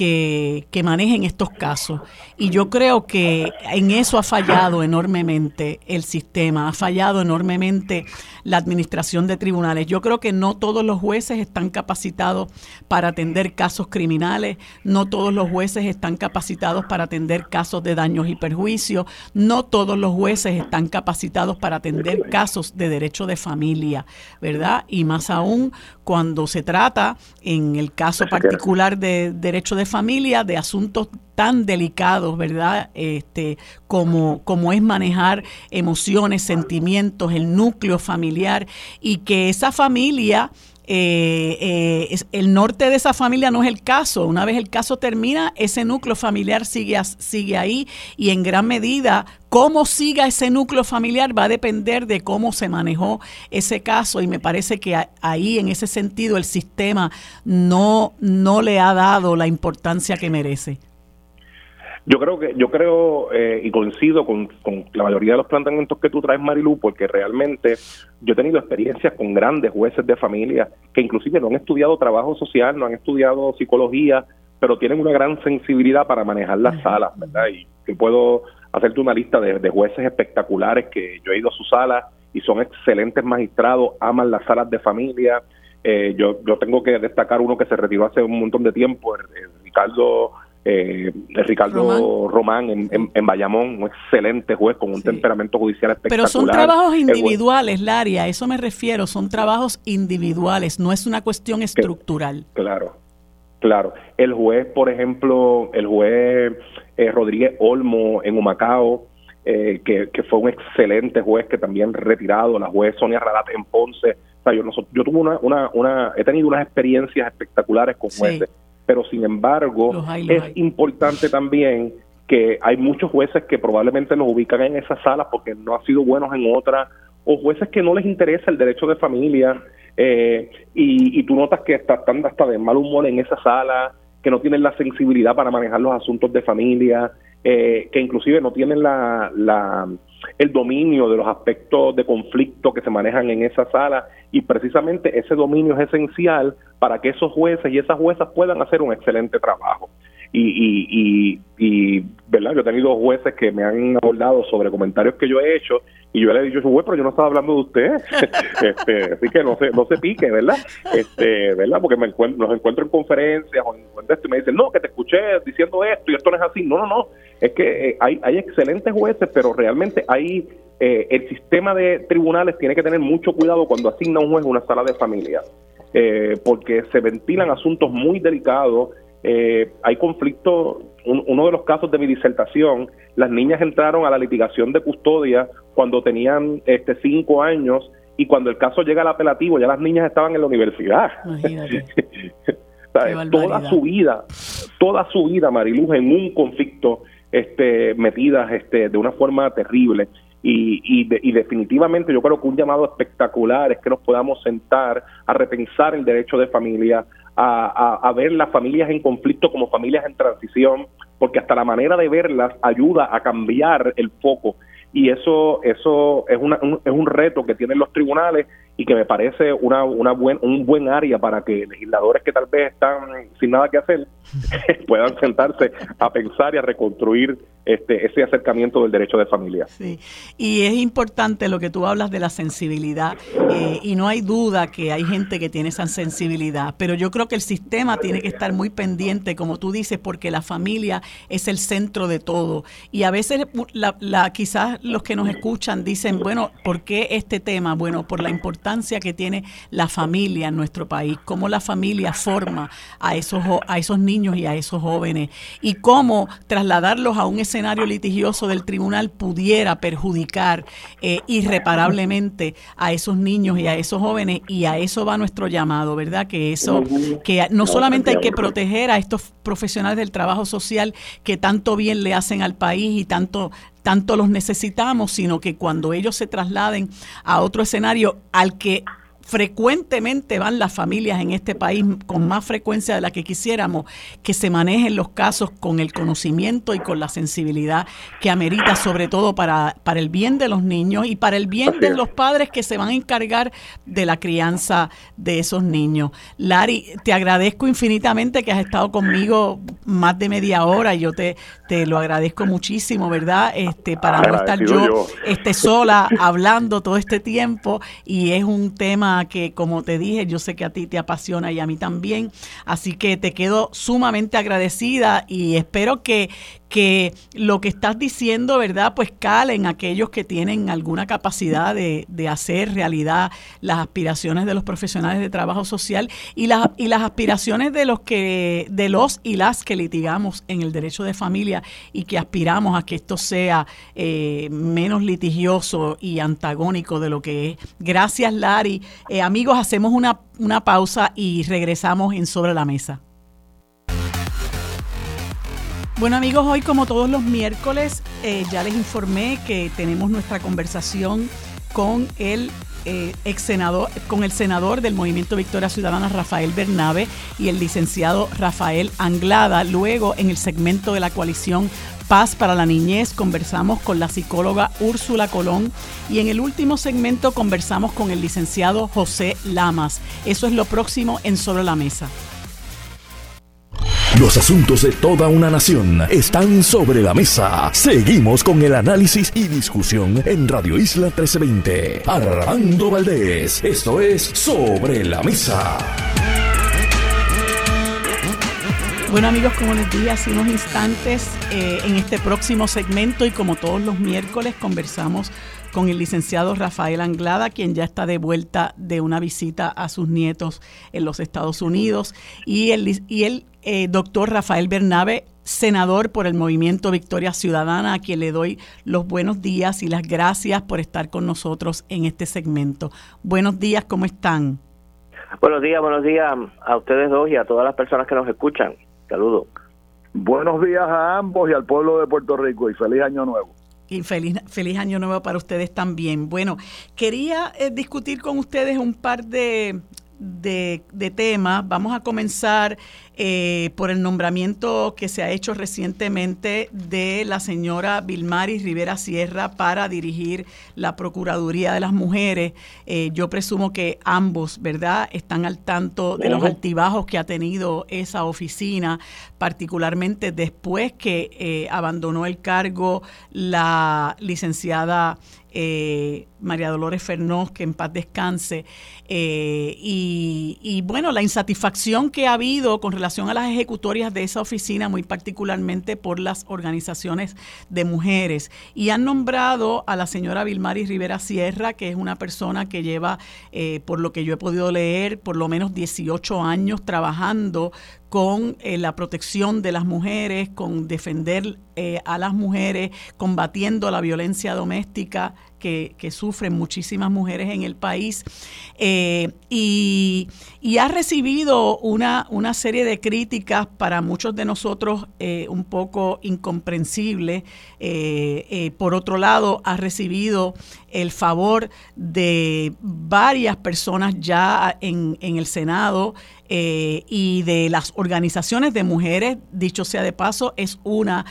que, que, manejen estos casos. Y yo creo que en eso ha fallado enormemente el sistema, ha fallado enormemente la administración de tribunales. Yo creo que no todos los jueces están capacitados para atender casos criminales, no todos los jueces están capacitados para atender casos de daños y perjuicios, no todos los jueces están capacitados para atender casos de derecho de familia, ¿verdad? Y más aún cuando se trata, en el caso particular de derecho de familia, de asuntos tan delicados, ¿verdad? Este, como, como es manejar emociones, sentimientos, el núcleo familiar y que esa familia eh, eh, el norte de esa familia no es el caso. Una vez el caso termina, ese núcleo familiar sigue, sigue ahí y en gran medida cómo siga ese núcleo familiar va a depender de cómo se manejó ese caso y me parece que ahí en ese sentido el sistema no, no le ha dado la importancia que merece. Yo creo que yo creo eh, y coincido con, la mayoría de los planteamientos que tú traes, Marilu, porque realmente yo he tenido experiencias con grandes jueces de familia que inclusive no han estudiado trabajo social, no han estudiado psicología, pero tienen una gran sensibilidad para manejar las salas, ¿verdad? Y que puedo hacerte una lista de, jueces espectaculares que yo he ido a sus salas y son excelentes magistrados, aman las salas de familia. Eh, yo, yo tengo que destacar uno que se retiró hace un montón de tiempo, Ricardo eh, Ricardo Román, en, en, Bayamón, un excelente juez con un temperamento judicial espectacular. Pero son trabajos individuales, Laria, a eso me refiero, son trabajos individuales, no es una cuestión estructural. Claro, claro. El juez, por ejemplo, el juez eh, Rodríguez Olmo en Humacao, eh, que, que, fue un excelente juez que también retirado, la juez Sonia Radat en Ponce. O sea, yo, yo tuve una, una, una, he tenido unas experiencias espectaculares con jueces pero sin embargo es importante también que hay muchos jueces que probablemente nos ubican en esas salas porque no han sido buenos en otras, o jueces que no les interesa el derecho de familia, eh, y, tú notas que están hasta de mal humor en esa sala, que no tienen la sensibilidad para manejar los asuntos de familia, eh, que inclusive no tienen la, la, el dominio de los aspectos de conflicto que se manejan en esa sala y precisamente ese dominio es esencial para que esos jueces y esas juezas puedan hacer un excelente trabajo. Y, y, y, y, ¿verdad? Yo he tenido jueces que me han abordado sobre comentarios que yo he hecho y yo le he dicho, juez, pero yo no estaba hablando de usted. <laughs> este, así que no se, no se pique, ¿verdad? Este, ¿verdad? Porque me encuentro, nos encuentro en conferencias o en esto y me dicen, no, que te escuché diciendo esto y esto no es así. No, no, no. Es que eh, hay, hay excelentes jueces, pero realmente hay eh, el sistema de tribunales tiene que tener mucho cuidado cuando asigna un juez una sala de familia, eh, porque se ventilan asuntos muy delicados eh, hay conflicto, uno de los casos de mi disertación, las niñas entraron a la litigación de custodia cuando tenían este cinco años y cuando el caso llega al apelativo ya las niñas estaban en la universidad. <laughs> toda su vida, toda su vida, Mariluz, en un conflicto este, metidas este, de una forma terrible. Y, y, definitivamente yo creo que un llamado espectacular es que nos podamos sentar a repensar el derecho de familia, a, ver las familias en conflicto como familias en transición, porque hasta la manera de verlas ayuda a cambiar el foco. Y eso eso es, una, un, es un reto que tienen los tribunales y que me parece una, una buen, un buen área para que legisladores que tal vez están sin nada que hacer <laughs> puedan sentarse a pensar y a reconstruir este, ese acercamiento del derecho de familia. Sí, y es importante lo que tú hablas de la sensibilidad, eh, y no hay duda que hay gente que tiene esa sensibilidad, pero yo creo que el sistema tiene que estar muy pendiente, como tú dices, porque la familia es el centro de todo. Y a veces la, la, quizás los que nos escuchan dicen, bueno, ¿por qué este tema? Bueno, por la importancia que tiene la familia en nuestro país, cómo la familia forma a esos, a esos niños y a esos jóvenes, y cómo trasladarlos a un escenario litigioso del tribunal pudiera perjudicar eh, irreparablemente a esos niños y a esos jóvenes y a eso va nuestro llamado, ¿verdad? Que eso, que no solamente hay que proteger a estos profesionales del trabajo social que tanto bien le hacen al país y tanto tanto los necesitamos, sino que cuando ellos se trasladen a otro escenario al que frecuentemente van las familias en este país con más frecuencia de la que quisiéramos, que se manejen los casos con el conocimiento y con la sensibilidad que amerita, sobre todo para, para el bien de los niños y para el bien de los padres que se van a encargar de la crianza de esos niños. Lari, te agradezco infinitamente que has estado conmigo más de media hora y yo te, te lo agradezco muchísimo, ¿verdad? Este, para no estar yo, Este, sola hablando todo este tiempo y es un tema que, como te dije, yo sé que a ti te apasiona y a mí también, así que te quedo sumamente agradecida y espero que, que lo que estás diciendo, ¿verdad? Pues calen aquellos que tienen alguna capacidad de, de, hacer realidad las aspiraciones de los profesionales de trabajo social y las, y las aspiraciones de los que, de los y las que litigamos en el derecho de familia y que aspiramos a que esto sea eh, menos litigioso y antagónico de lo que es. Gracias, Lari. Eh, amigos, hacemos una, una pausa y regresamos en Sobre la Mesa. Bueno amigos, hoy como todos los miércoles eh, ya les informé que tenemos nuestra conversación con el eh, ex senador, con el senador del Movimiento Victoria Ciudadana Rafael Bernabe y el licenciado Rafael Anglada. Luego en el segmento de la coalición Paz para la Niñez conversamos con la psicóloga Úrsula Colón y en el último segmento conversamos con el licenciado José Lamas. Eso es lo próximo en Sobre la Mesa. Los asuntos de toda una nación están sobre la mesa. Seguimos con el análisis y discusión en Radio Isla 1320. Armando Valdés, esto es Sobre la Mesa. Bueno amigos, como les dije hace unos instantes, eh, en este próximo segmento y como todos los miércoles conversamos con el licenciado Rafael Anglada, quien ya está de vuelta de una visita a sus nietos en los Estados Unidos, y el, y el eh, doctor Rafael Bernabe, senador por el Movimiento Victoria Ciudadana, a quien le doy los buenos días y las gracias por estar con nosotros en este segmento. Buenos días, ¿cómo están? Buenos días, buenos días a ustedes dos y a todas las personas que nos escuchan. Saludos. Buenos días a ambos y al pueblo de Puerto Rico y feliz año nuevo. Y feliz, feliz año nuevo para ustedes también. Bueno, quería eh, discutir con ustedes un par de, de, de temas. Vamos a comenzar eh, por el nombramiento que se ha hecho recientemente de la señora Vilmaris Rivera Sierra para dirigir la Procuraduría de las Mujeres. Eh, yo presumo que ambos, ¿verdad?, están al tanto de los altibajos que ha tenido esa oficina, particularmente después que eh, abandonó el cargo la licenciada María Dolores Fernós, que en paz descanse. y, y, bueno, la insatisfacción que ha habido con relación a las ejecutorias de esa oficina, muy particularmente por las organizaciones de mujeres. Y han nombrado a la señora Vilmaris Rivera Sierra, que es una persona que lleva, eh, por lo que yo he podido leer, por lo menos 18 años trabajando con eh, la protección de las mujeres, con defender eh, a las mujeres, combatiendo la violencia doméstica que, sufren muchísimas mujeres en el país. Eh, y, ha recibido una, una, serie de críticas para muchos de nosotros un poco incomprensibles. por otro lado, ha recibido el favor de varias personas ya en, en el Senado. Eh, y de las organizaciones de mujeres, dicho sea de paso, es una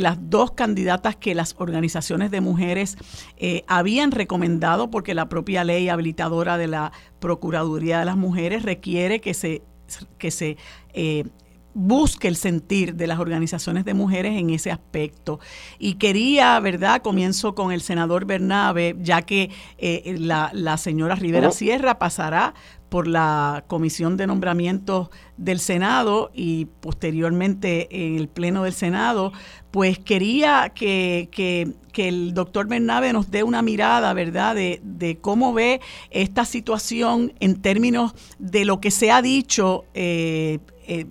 las dos candidatas que las organizaciones de mujeres eh, habían recomendado porque la propia ley habilitadora de la Procuraduría de las Mujeres requiere que se, que se eh, busque el sentir de las organizaciones de mujeres en ese aspecto. Y quería, ¿verdad? Comienzo con el senador Bernabe, ya que la, la, señora Rivera Sierra pasará por la Comisión de Nombramientos del Senado y posteriormente en el Pleno del Senado, pues quería que, el doctor Bernabe nos dé una mirada, ¿verdad?, de, cómo ve esta situación en términos de lo que se ha dicho eh, eh,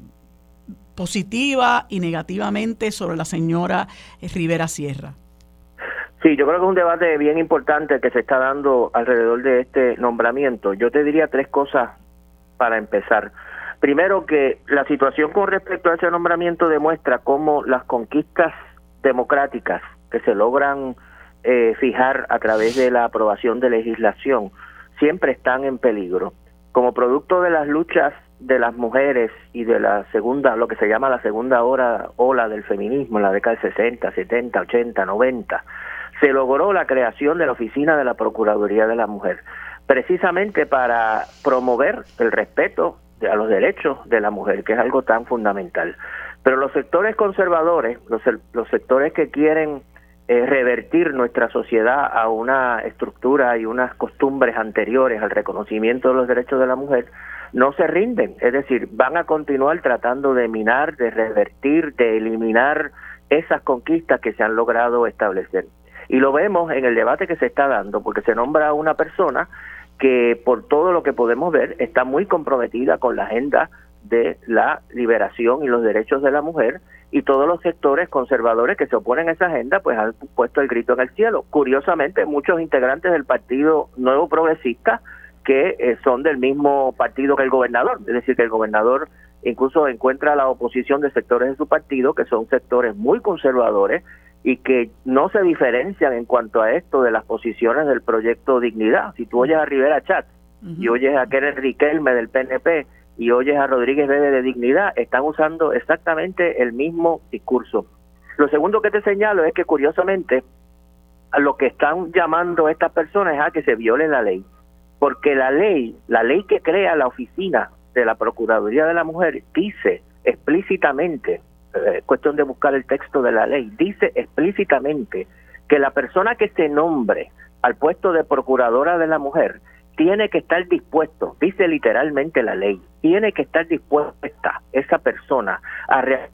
positiva y negativamente sobre la señora Rivera Sierra. Sí, yo creo que es un debate bien importante que se está dando alrededor de este nombramiento. Yo te diría tres cosas para empezar. Primero, que la situación con respecto a ese nombramiento demuestra cómo las conquistas democráticas que se logran eh, fijar a través de la aprobación de legislación siempre están en peligro. Como producto de las luchas de las mujeres y de la segunda, lo que se llama la segunda hora, ola del feminismo en la década de 60, 70, 80, 90, se logró la creación de la Oficina de la Procuraduría de la Mujer, precisamente para promover el respeto a los derechos de la mujer, que es algo tan fundamental. Pero los sectores conservadores, los, los sectores que quieren eh, revertir nuestra sociedad a una estructura y unas costumbres anteriores al reconocimiento de los derechos de la mujer, no se rinden, es decir, van a continuar tratando de minar, de revertir, de eliminar esas conquistas que se han logrado establecer. Y lo vemos en el debate que se está dando, porque se nombra a una persona que por todo lo que podemos ver está muy comprometida con la agenda de la liberación y los derechos de la mujer y todos los sectores conservadores que se oponen a esa agenda pues han puesto el grito en el cielo. Curiosamente, muchos integrantes del Partido Nuevo Progresista que eh, son del mismo partido que el gobernador, es decir, que el gobernador incluso encuentra la oposición de sectores de su partido que son sectores muy conservadores y que no se diferencian en cuanto a esto de las posiciones del proyecto Dignidad. Si tú oyes a Rivera Chat y oyes a Kenneth Riquelme del PNP y oyes a Rodríguez Bebe de Dignidad, están usando exactamente el mismo discurso. Lo segundo que te señalo es que curiosamente a lo que están llamando estas personas es a que se viole la ley, porque la ley, la ley que crea la oficina de la Procuraduría de la Mujer dice explícitamente eh, cuestión de buscar el texto de la ley, dice explícitamente que la persona que se nombre al puesto de procuradora de la mujer tiene que estar dispuesto, dice literalmente la ley, tiene que estar dispuesta esa persona a realizar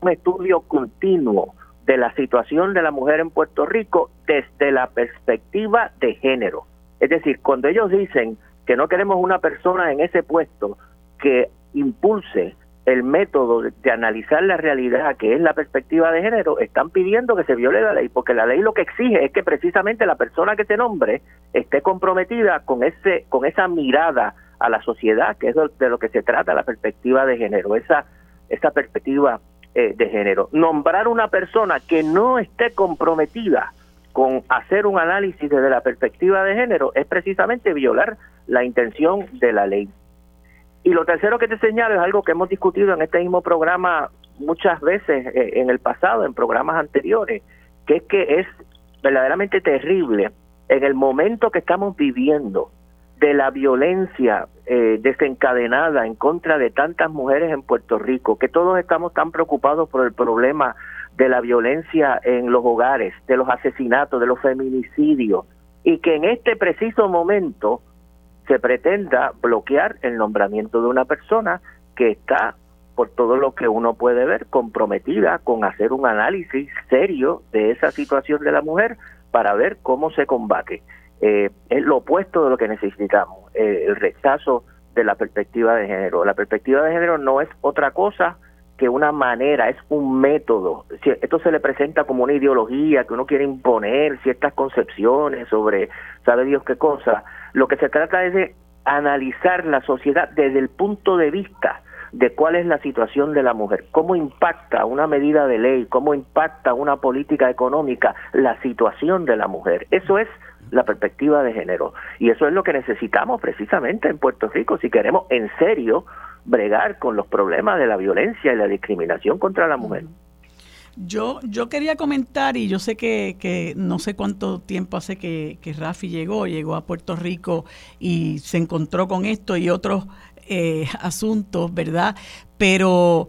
un estudio continuo de la situación de la mujer en Puerto Rico desde la perspectiva de género. Es decir, cuando ellos dicen que no queremos una persona en ese puesto que impulse el método de, analizar la realidad, que es la perspectiva de género, están pidiendo que se viole la ley, porque la ley lo que exige es que precisamente la persona que se nombre esté comprometida con ese con esa mirada a la sociedad, que es de lo que se trata la perspectiva de género, esa esa perspectiva eh, de género. Nombrar una persona que no esté comprometida con hacer un análisis desde la perspectiva de género es precisamente violar la intención de la ley. Y lo tercero que te señalo es algo que hemos discutido en este mismo programa muchas veces eh, en el pasado, en programas anteriores, que es que es verdaderamente terrible en el momento que estamos viviendo de la violencia eh, desencadenada en contra de tantas mujeres en Puerto Rico, que todos estamos tan preocupados por el problema de la violencia en los hogares, de los asesinatos, de los feminicidios, y que en este preciso momento se pretenda bloquear el nombramiento de una persona que está, por todo lo que uno puede ver, comprometida con hacer un análisis serio de esa situación de la mujer para ver cómo se combate. Eh, es lo opuesto de lo que necesitamos, eh, el rechazo de la perspectiva de género. La perspectiva de género no es otra cosa que una manera, es un método. Esto se le presenta como una ideología que uno quiere imponer ciertas concepciones sobre, sabe Dios qué cosa. Lo que se trata es de analizar la sociedad desde el punto de vista de cuál es la situación de la mujer, cómo impacta una medida de ley, cómo impacta una política económica la situación de la mujer. Eso es la perspectiva de género. Y eso es lo que necesitamos precisamente en Puerto Rico si queremos en serio bregar con los problemas de la violencia y la discriminación contra la mujer. Yo, yo quería comentar, y yo sé que, que no sé cuánto tiempo hace que, que, Rafi llegó, llegó a Puerto Rico y se encontró con esto y otros eh, <laughs> asuntos, ¿verdad? Pero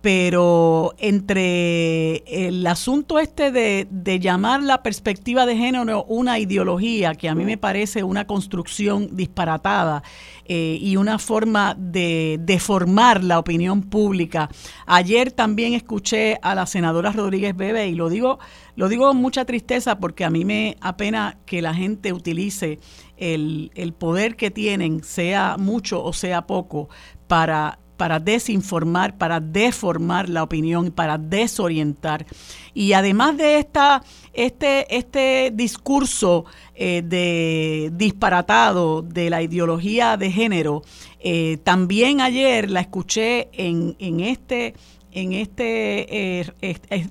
pero entre el asunto este de, llamar la perspectiva de género una ideología, que a mí me parece una construcción disparatada eh, y una forma de deformar la opinión pública. Ayer también escuché a la senadora Rodríguez Bebe y lo digo, lo digo con mucha tristeza porque a mí me apena que la gente utilice el, el poder que tienen, sea mucho o sea poco, para para desinformar, para deformar la opinión, para desorientar. Y además de esta, este, este discurso eh, de disparatado de la ideología de género, eh, también ayer la escuché en, en este en este, eh,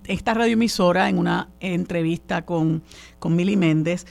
esta radioemisora, en una entrevista con, con Mili Méndez,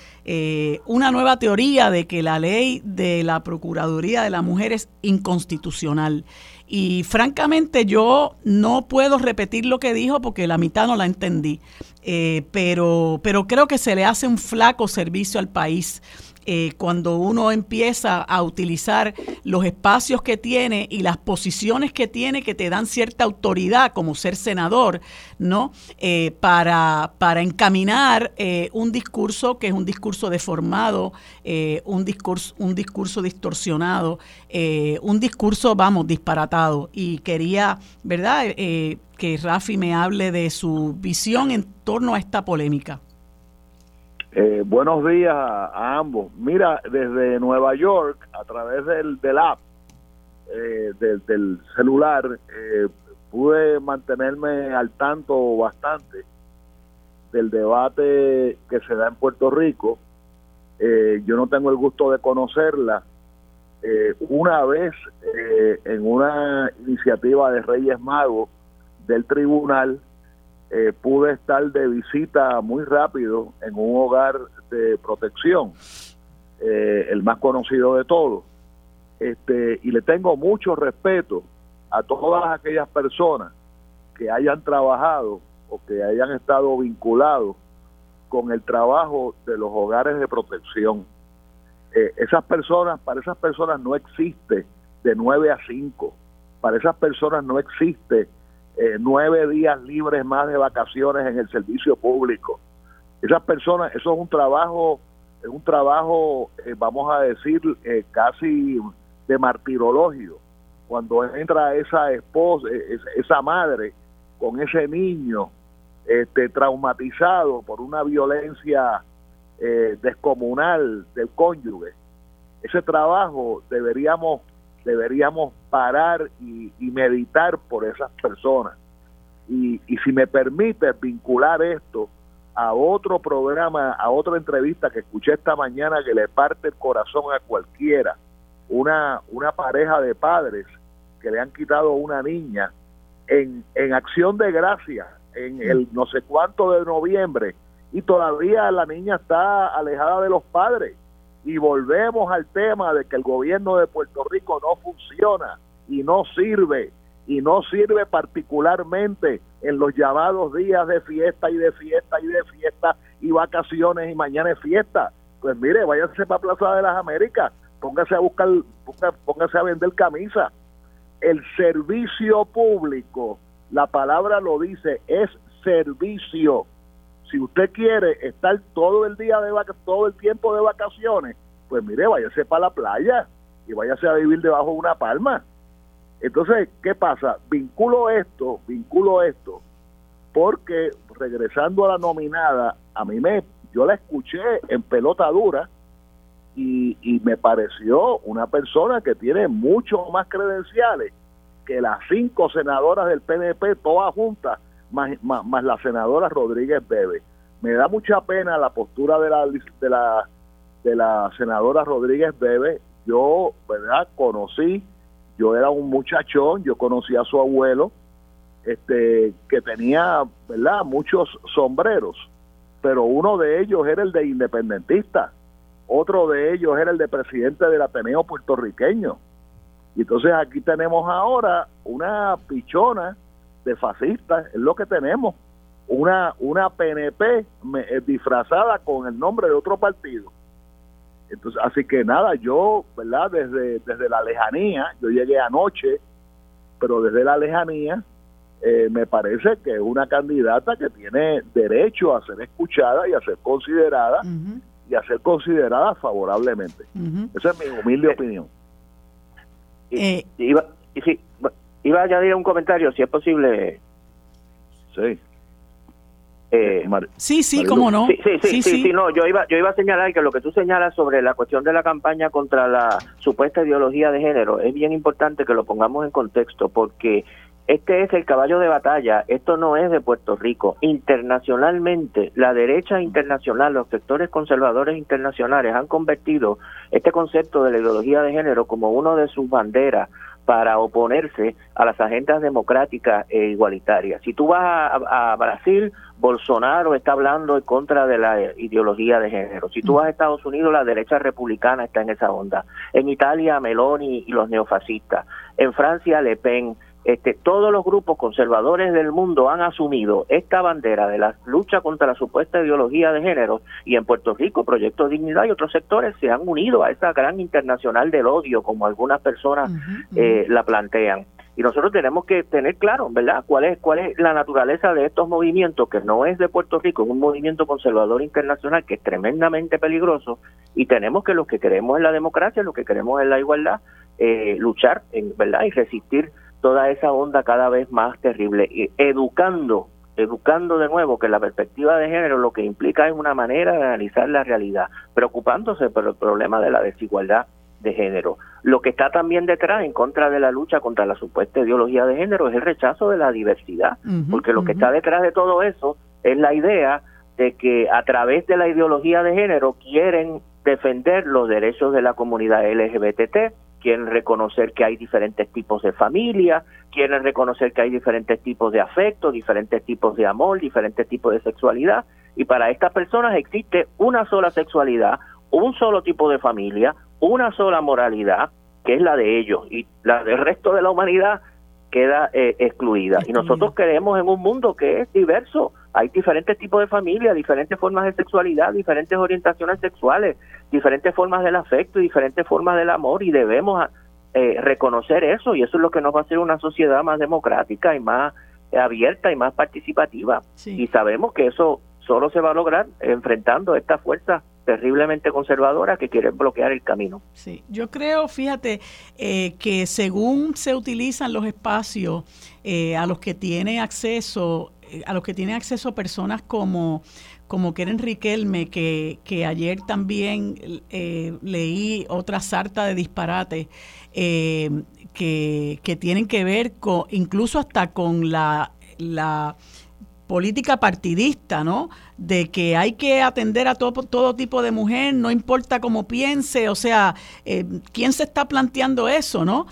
una nueva teoría de que la ley de la Procuraduría de la Mujer es inconstitucional. Y francamente yo no puedo repetir lo que dijo porque la mitad no la entendí, eh, pero, pero creo que se le hace un flaco servicio al país eh, cuando uno empieza a utilizar los espacios que tiene y las posiciones que tiene que te dan cierta autoridad como ser senador, ¿no? Eh, para, para encaminar eh, un discurso que es un discurso deformado, un, discurso, un discurso distorsionado, un discurso, vamos, disparatado. Y quería, ¿verdad? que Rafi me hable de su visión en torno a esta polémica. Eh, buenos días a, ambos. Mira, desde Nueva York, a través del, del app, eh, del, celular, eh, pude mantenerme al tanto bastante del debate que se da en Puerto Rico. yo no tengo el gusto de conocerla. una vez en una iniciativa de Reyes Magos del tribunal, eh, pude estar de visita muy rápido en un hogar de protección, eh, el más conocido de todos. Este, y le tengo mucho respeto a todas aquellas personas que hayan trabajado o que hayan estado vinculados con el trabajo de los hogares de protección. Eh, esas personas, para esas personas no existe de 9 a 5, para esas personas no existe eh, nueve días libres más de vacaciones en el servicio público. Esas personas, eso es un trabajo, es un trabajo, eh, vamos a decir, eh, casi de martirologio. Cuando entra esa esposa, esa madre con ese niño este, traumatizado por una violencia descomunal del cónyuge, ese trabajo deberíamos deberíamos parar y, meditar por esas personas. Y, y si me permite vincular esto a otro programa, a otra entrevista que escuché esta mañana que le parte el corazón a cualquiera, una, una pareja de padres que le han quitado una niña en, en acción de gracia en el no sé cuánto de noviembre y todavía la niña está alejada de los padres y volvemos al tema de que el gobierno de Puerto Rico no funciona y no sirve y no sirve particularmente en los llamados días de fiesta y de fiesta y de fiesta y vacaciones y mañana es fiesta. Pues mire, váyase para Plaza de las Américas, póngase a buscar, póngase a vender camisa. El servicio público, la palabra lo dice, es servicio si usted quiere estar todo el día de todo el tiempo de vacaciones, pues mire, váyase para la playa y váyase a vivir debajo de una palma. Entonces, ¿qué pasa? Vinculo esto, vinculo esto, porque regresando a la nominada, a mí me, yo la escuché en pelota dura y, y me pareció una persona que tiene mucho más credenciales que las cinco senadoras del PNP, todas juntas, más, más, la senadora Rodríguez Bebe. Me da mucha pena la postura de la, de la, de la senadora Rodríguez Bebe. Yo, ¿verdad? Conocí, yo era un muchachón, yo conocí a su abuelo, este, que tenía, ¿verdad? Muchos sombreros, pero uno de ellos era el de independentista, otro de ellos era el de presidente del Ateneo puertorriqueño. Y entonces aquí tenemos ahora una pichona de fascistas, es lo que tenemos. Una, una PNP eh, disfrazada con el nombre de otro partido. Entonces, así que nada, yo, ¿verdad? Desde, desde la lejanía, yo llegué anoche, pero desde la lejanía, eh, me parece que es una candidata que tiene derecho a ser escuchada y a ser considerada y a ser considerada favorablemente. Esa es mi humilde opinión. Eh, iba, y sí, Iba a añadir un comentario, si es posible. Sí. Eh, sí, sí, cómo no. Sí sí, sí sí, no, yo iba, yo iba a señalar que lo que tú señalas sobre la cuestión de la campaña contra la supuesta ideología de género es bien importante que lo pongamos en contexto porque este es el caballo de batalla, esto no es de Puerto Rico. Internacionalmente, la derecha internacional, los sectores conservadores internacionales han convertido este concepto de la ideología de género como uno de sus banderas para oponerse a las agendas democráticas e igualitarias. Si tú vas a, Brasil, Bolsonaro está hablando en contra de la ideología de género. Si tú vas a Estados Unidos, la derecha republicana está en esa onda. En Italia, Meloni y los neofascistas. En Francia, Le Pen. Este, todos los grupos conservadores del mundo han asumido esta bandera de la lucha contra la supuesta ideología de género y en Puerto Rico Proyecto Dignidad y otros sectores se han unido a esa gran internacional del odio como algunas personas eh, la plantean y nosotros tenemos que tener claro, ¿verdad? ¿Cuál es cuál es la naturaleza de estos movimientos que no es de Puerto Rico, es un movimiento conservador internacional que es tremendamente peligroso y tenemos que los que queremos en la democracia, los que queremos en la igualdad, eh, luchar, en, ¿verdad? Y resistir toda esa onda cada vez más terrible, educando, educando de nuevo que la perspectiva de género lo que implica es una manera de analizar la realidad, preocupándose por el problema de la desigualdad de género. Lo que está también detrás en contra de la lucha contra la supuesta ideología de género es el rechazo de la diversidad, porque lo que está detrás de todo eso es la idea de que a través de la ideología de género quieren defender los derechos de la comunidad LGBT, quieren reconocer que hay diferentes tipos de familia, quieren reconocer que hay diferentes tipos de afecto, diferentes tipos de amor, diferentes tipos de sexualidad, y para estas personas existe una sola sexualidad, un solo tipo de familia, una sola moralidad, que es la de ellos, y la del resto de la humanidad queda eh, excluida. Y nosotros queremos en un mundo que es diverso, hay diferentes tipos de familia, diferentes formas de sexualidad, diferentes orientaciones sexuales, diferentes formas del afecto y diferentes formas del amor y debemos eh, reconocer eso y eso es lo que nos va a hacer una sociedad más democrática y más abierta y más participativa. Y sabemos que eso solo se va a lograr enfrentando esta fuerza terriblemente conservadora que quieren bloquear el camino. Sí, yo creo, fíjate, eh, que según se utilizan los espacios eh, a los que tiene acceso a los que tienen acceso personas como, como Keren Riquelme, que, que ayer también eh, leí otra sarta de disparates eh, que, que, tienen que ver con, incluso hasta con la, la política partidista, ¿no? De que hay que atender a todo, todo tipo de mujer, no importa cómo piense, o sea, eh, ¿quién se está planteando eso, no?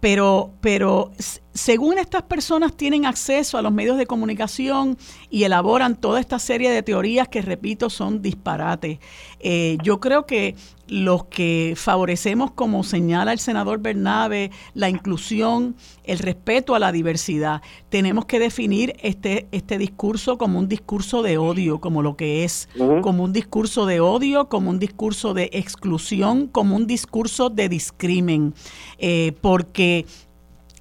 pero, pero según estas personas tienen acceso a los medios de comunicación y elaboran toda esta serie de teorías que, repito, son disparates, eh, yo creo que los que favorecemos, como señala el senador Bernabe, la inclusión, el respeto a la diversidad, tenemos que definir este, este discurso como un discurso de odio, como lo que es, como un discurso de odio, como un discurso de exclusión, como un discurso de discrimen, eh, porque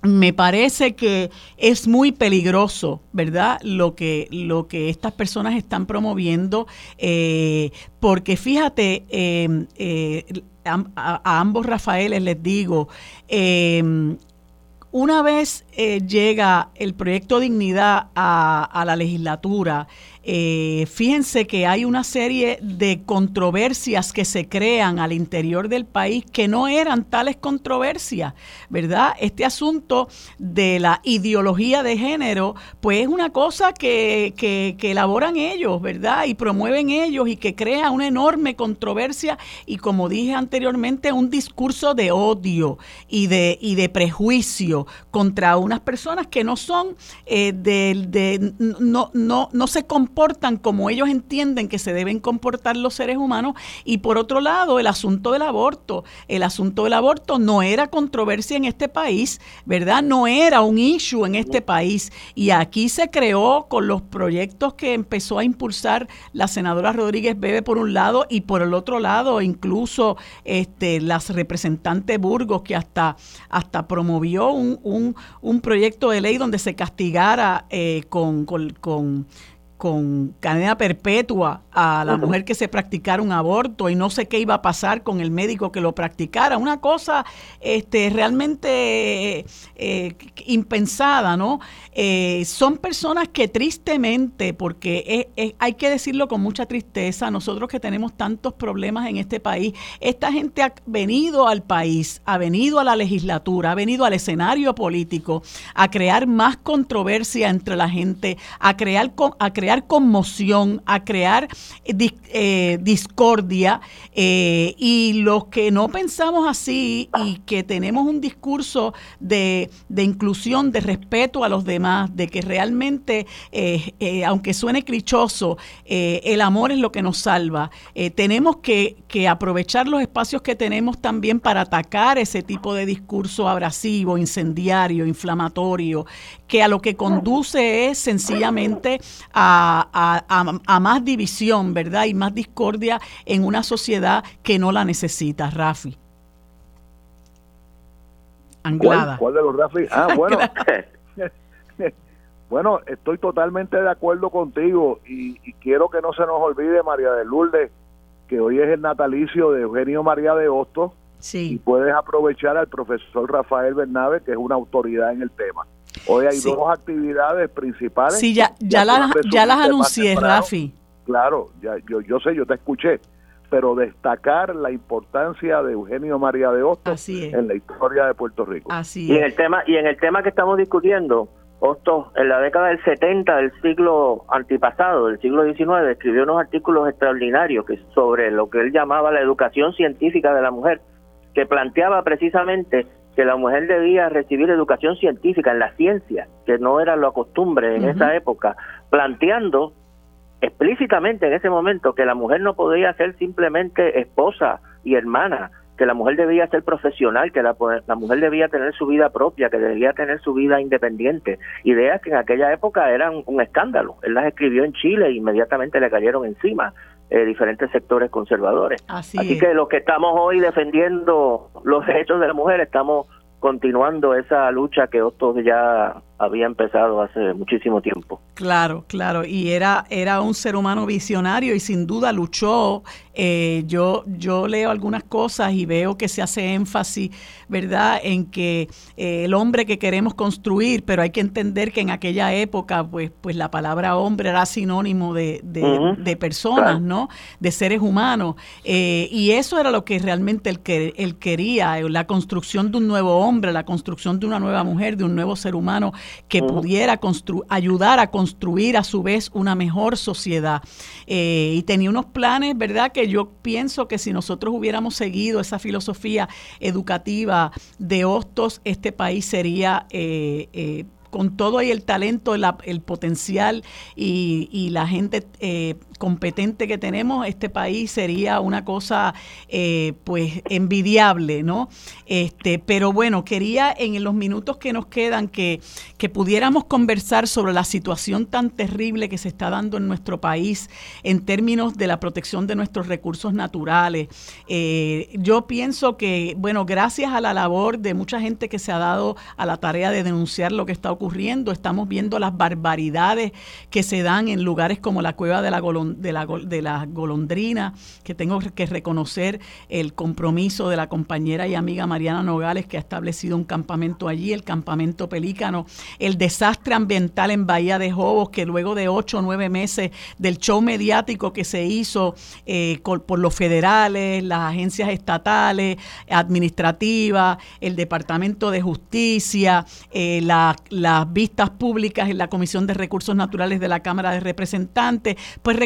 me parece que es muy peligroso, ¿verdad? Lo que, lo que estas personas están promoviendo, eh, porque fíjate, em, eh, a, ambos Rafaeles les digo, em, una vez eh, llega el proyecto Dignidad a, a la legislatura, eh, fíjense que hay una serie de controversias que se crean al interior del país que no eran tales controversias, ¿verdad? Este asunto de la ideología de género, pues es una cosa que, que, elaboran ellos, ¿verdad? Y promueven ellos y que crea una enorme controversia y como dije anteriormente, un discurso de odio y de, y de prejuicio contra unas personas que no son eh, de, de, no, no, no se comportan comportan como ellos entienden que se deben comportar los seres humanos. Y por otro lado, el asunto del aborto. El asunto del aborto no era controversia en este país, ¿verdad? No era un issue en este país. Y aquí se creó con los proyectos que empezó a impulsar la senadora Rodríguez Bebe por un lado y por el otro lado incluso este, las representantes Burgos que hasta, hasta promovió un, un, proyecto de ley donde se castigara eh, con con cadena perpetua a la mujer que se practicara un aborto y no sé qué iba a pasar con el médico que lo practicara. Una cosa este, realmente eh, impensada, ¿no? Eh, son personas que tristemente, porque hay que decirlo con mucha tristeza, nosotros que tenemos tantos problemas en este país, esta gente ha venido al país, ha venido a la legislatura, ha venido al escenario político a crear más controversia entre la gente, a crear, a crear conmoción, a crear eh, eh, discordia eh, y los que no pensamos así y que tenemos un discurso de, de inclusión, de respeto a los demás, de que realmente, aunque suene clichoso, el amor es lo que nos salva. tenemos que, que aprovechar los espacios que tenemos también para atacar ese tipo de discurso abrasivo, incendiario, inflamatorio, que a lo que conduce es sencillamente a, más división, ¿verdad? Y más discordia en una sociedad que no la necesita, Rafi. Anglada. ¿Cuál, de los Rafi? Ah, <laughs> bueno. <laughs> bueno, estoy totalmente de acuerdo contigo y, quiero que no se nos olvide, María de Lourdes, que hoy es el natalicio de Eugenio María de Hostos. Sí. Y puedes aprovechar al profesor Rafael Bernabe, que es una autoridad en el tema. Hoy hay dos actividades principales. Sí, ya, ya, ya las anuncié, Rafi. Claro, ya, yo, yo sé, yo te escuché, pero destacar la importancia de Eugenio María de Hostos en la historia de Puerto Rico. Así y en el tema y en el tema que estamos discutiendo, Hostos en la década del 70 del siglo antipasado, del siglo XIX, escribió unos artículos extraordinarios que sobre lo que él llamaba la educación científica de la mujer, que planteaba precisamente que la mujer debía recibir educación científica en la ciencia, que no era lo costumbre en esa época, planteando explícitamente en ese momento que la mujer no podía ser simplemente esposa y hermana, que la mujer debía ser profesional, que la, la, mujer debía tener su vida propia, que debía tener su vida independiente. Ideas que en aquella época eran un escándalo. Él las escribió en Chile e inmediatamente le cayeron encima eh, diferentes sectores conservadores. Así, Así que los que estamos hoy defendiendo los derechos de la mujer estamos continuando esa lucha que otros ya había empezado hace muchísimo tiempo. Claro, claro, y era, era un ser humano visionario y sin duda luchó. Eh, yo, yo leo algunas cosas y veo que se hace énfasis, ¿verdad?, en que eh, el hombre que queremos construir, pero hay que entender que en aquella época, pues, pues la palabra hombre era sinónimo de, de, personas, ¿no?, de seres humanos. Eh, y eso era lo que realmente él, él quería, la construcción de un nuevo hombre, la construcción de una nueva mujer, de un nuevo ser humano que pudiera ayudar a construir a su vez una mejor sociedad. Eh, y tenía unos planes, ¿verdad? Que yo pienso que si nosotros hubiéramos seguido esa filosofía educativa de Hostos, este país sería eh, eh, con todo ahí el talento, el potencial y, la gente eh, competente que tenemos, este país sería una cosa eh, pues envidiable, ¿no? Este, pero bueno, quería en los minutos que nos quedan que, que pudiéramos conversar sobre la situación tan terrible que se está dando en nuestro país en términos de la protección de nuestros recursos naturales. Eh, yo pienso que, bueno, gracias a la labor de mucha gente que se ha dado a la tarea de denunciar lo que está ocurriendo, estamos viendo las barbaridades que se dan en lugares como la cueva de la, de la, de la golondrina, que tengo que reconocer el compromiso de la compañera y amiga Mariana Nogales, que ha establecido un campamento allí, el campamento Pelícano, el desastre ambiental en Bahía de Jobos, que luego de ocho o nueve meses del show mediático que se hizo eh, por los federales, las agencias estatales, administrativas, el Departamento de Justicia, eh, la, la las vistas públicas en la Comisión de Recursos Naturales de la Cámara de Representantes, pues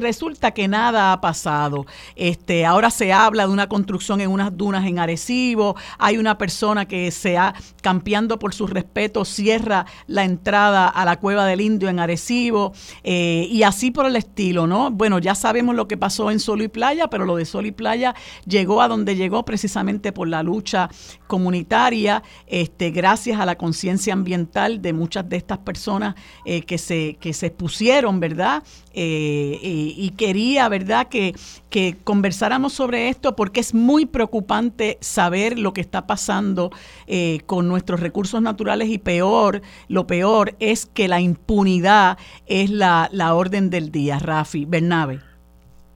resulta que nada ha pasado. Este, ahora se habla de una construcción en unas dunas en Arecibo, hay una persona que se ha, campeando por su respeto, cierra la entrada a la Cueva del Indio en Arecibo, eh, y así por el estilo, ¿no? Bueno, ya sabemos lo que pasó en Solo y Playa, pero lo de Solo y Playa llegó a donde llegó precisamente por la lucha comunitaria, este, gracias a la conciencia ambiental de muchas de estas personas eh, que, se, que se expusieron, ¿verdad? Eh, y, quería, ¿verdad?, que, que conversáramos sobre esto porque es muy preocupante saber lo que está pasando eh, con nuestros recursos naturales y peor, lo peor es que la impunidad es la, la orden del día, Rafi, Bernabe.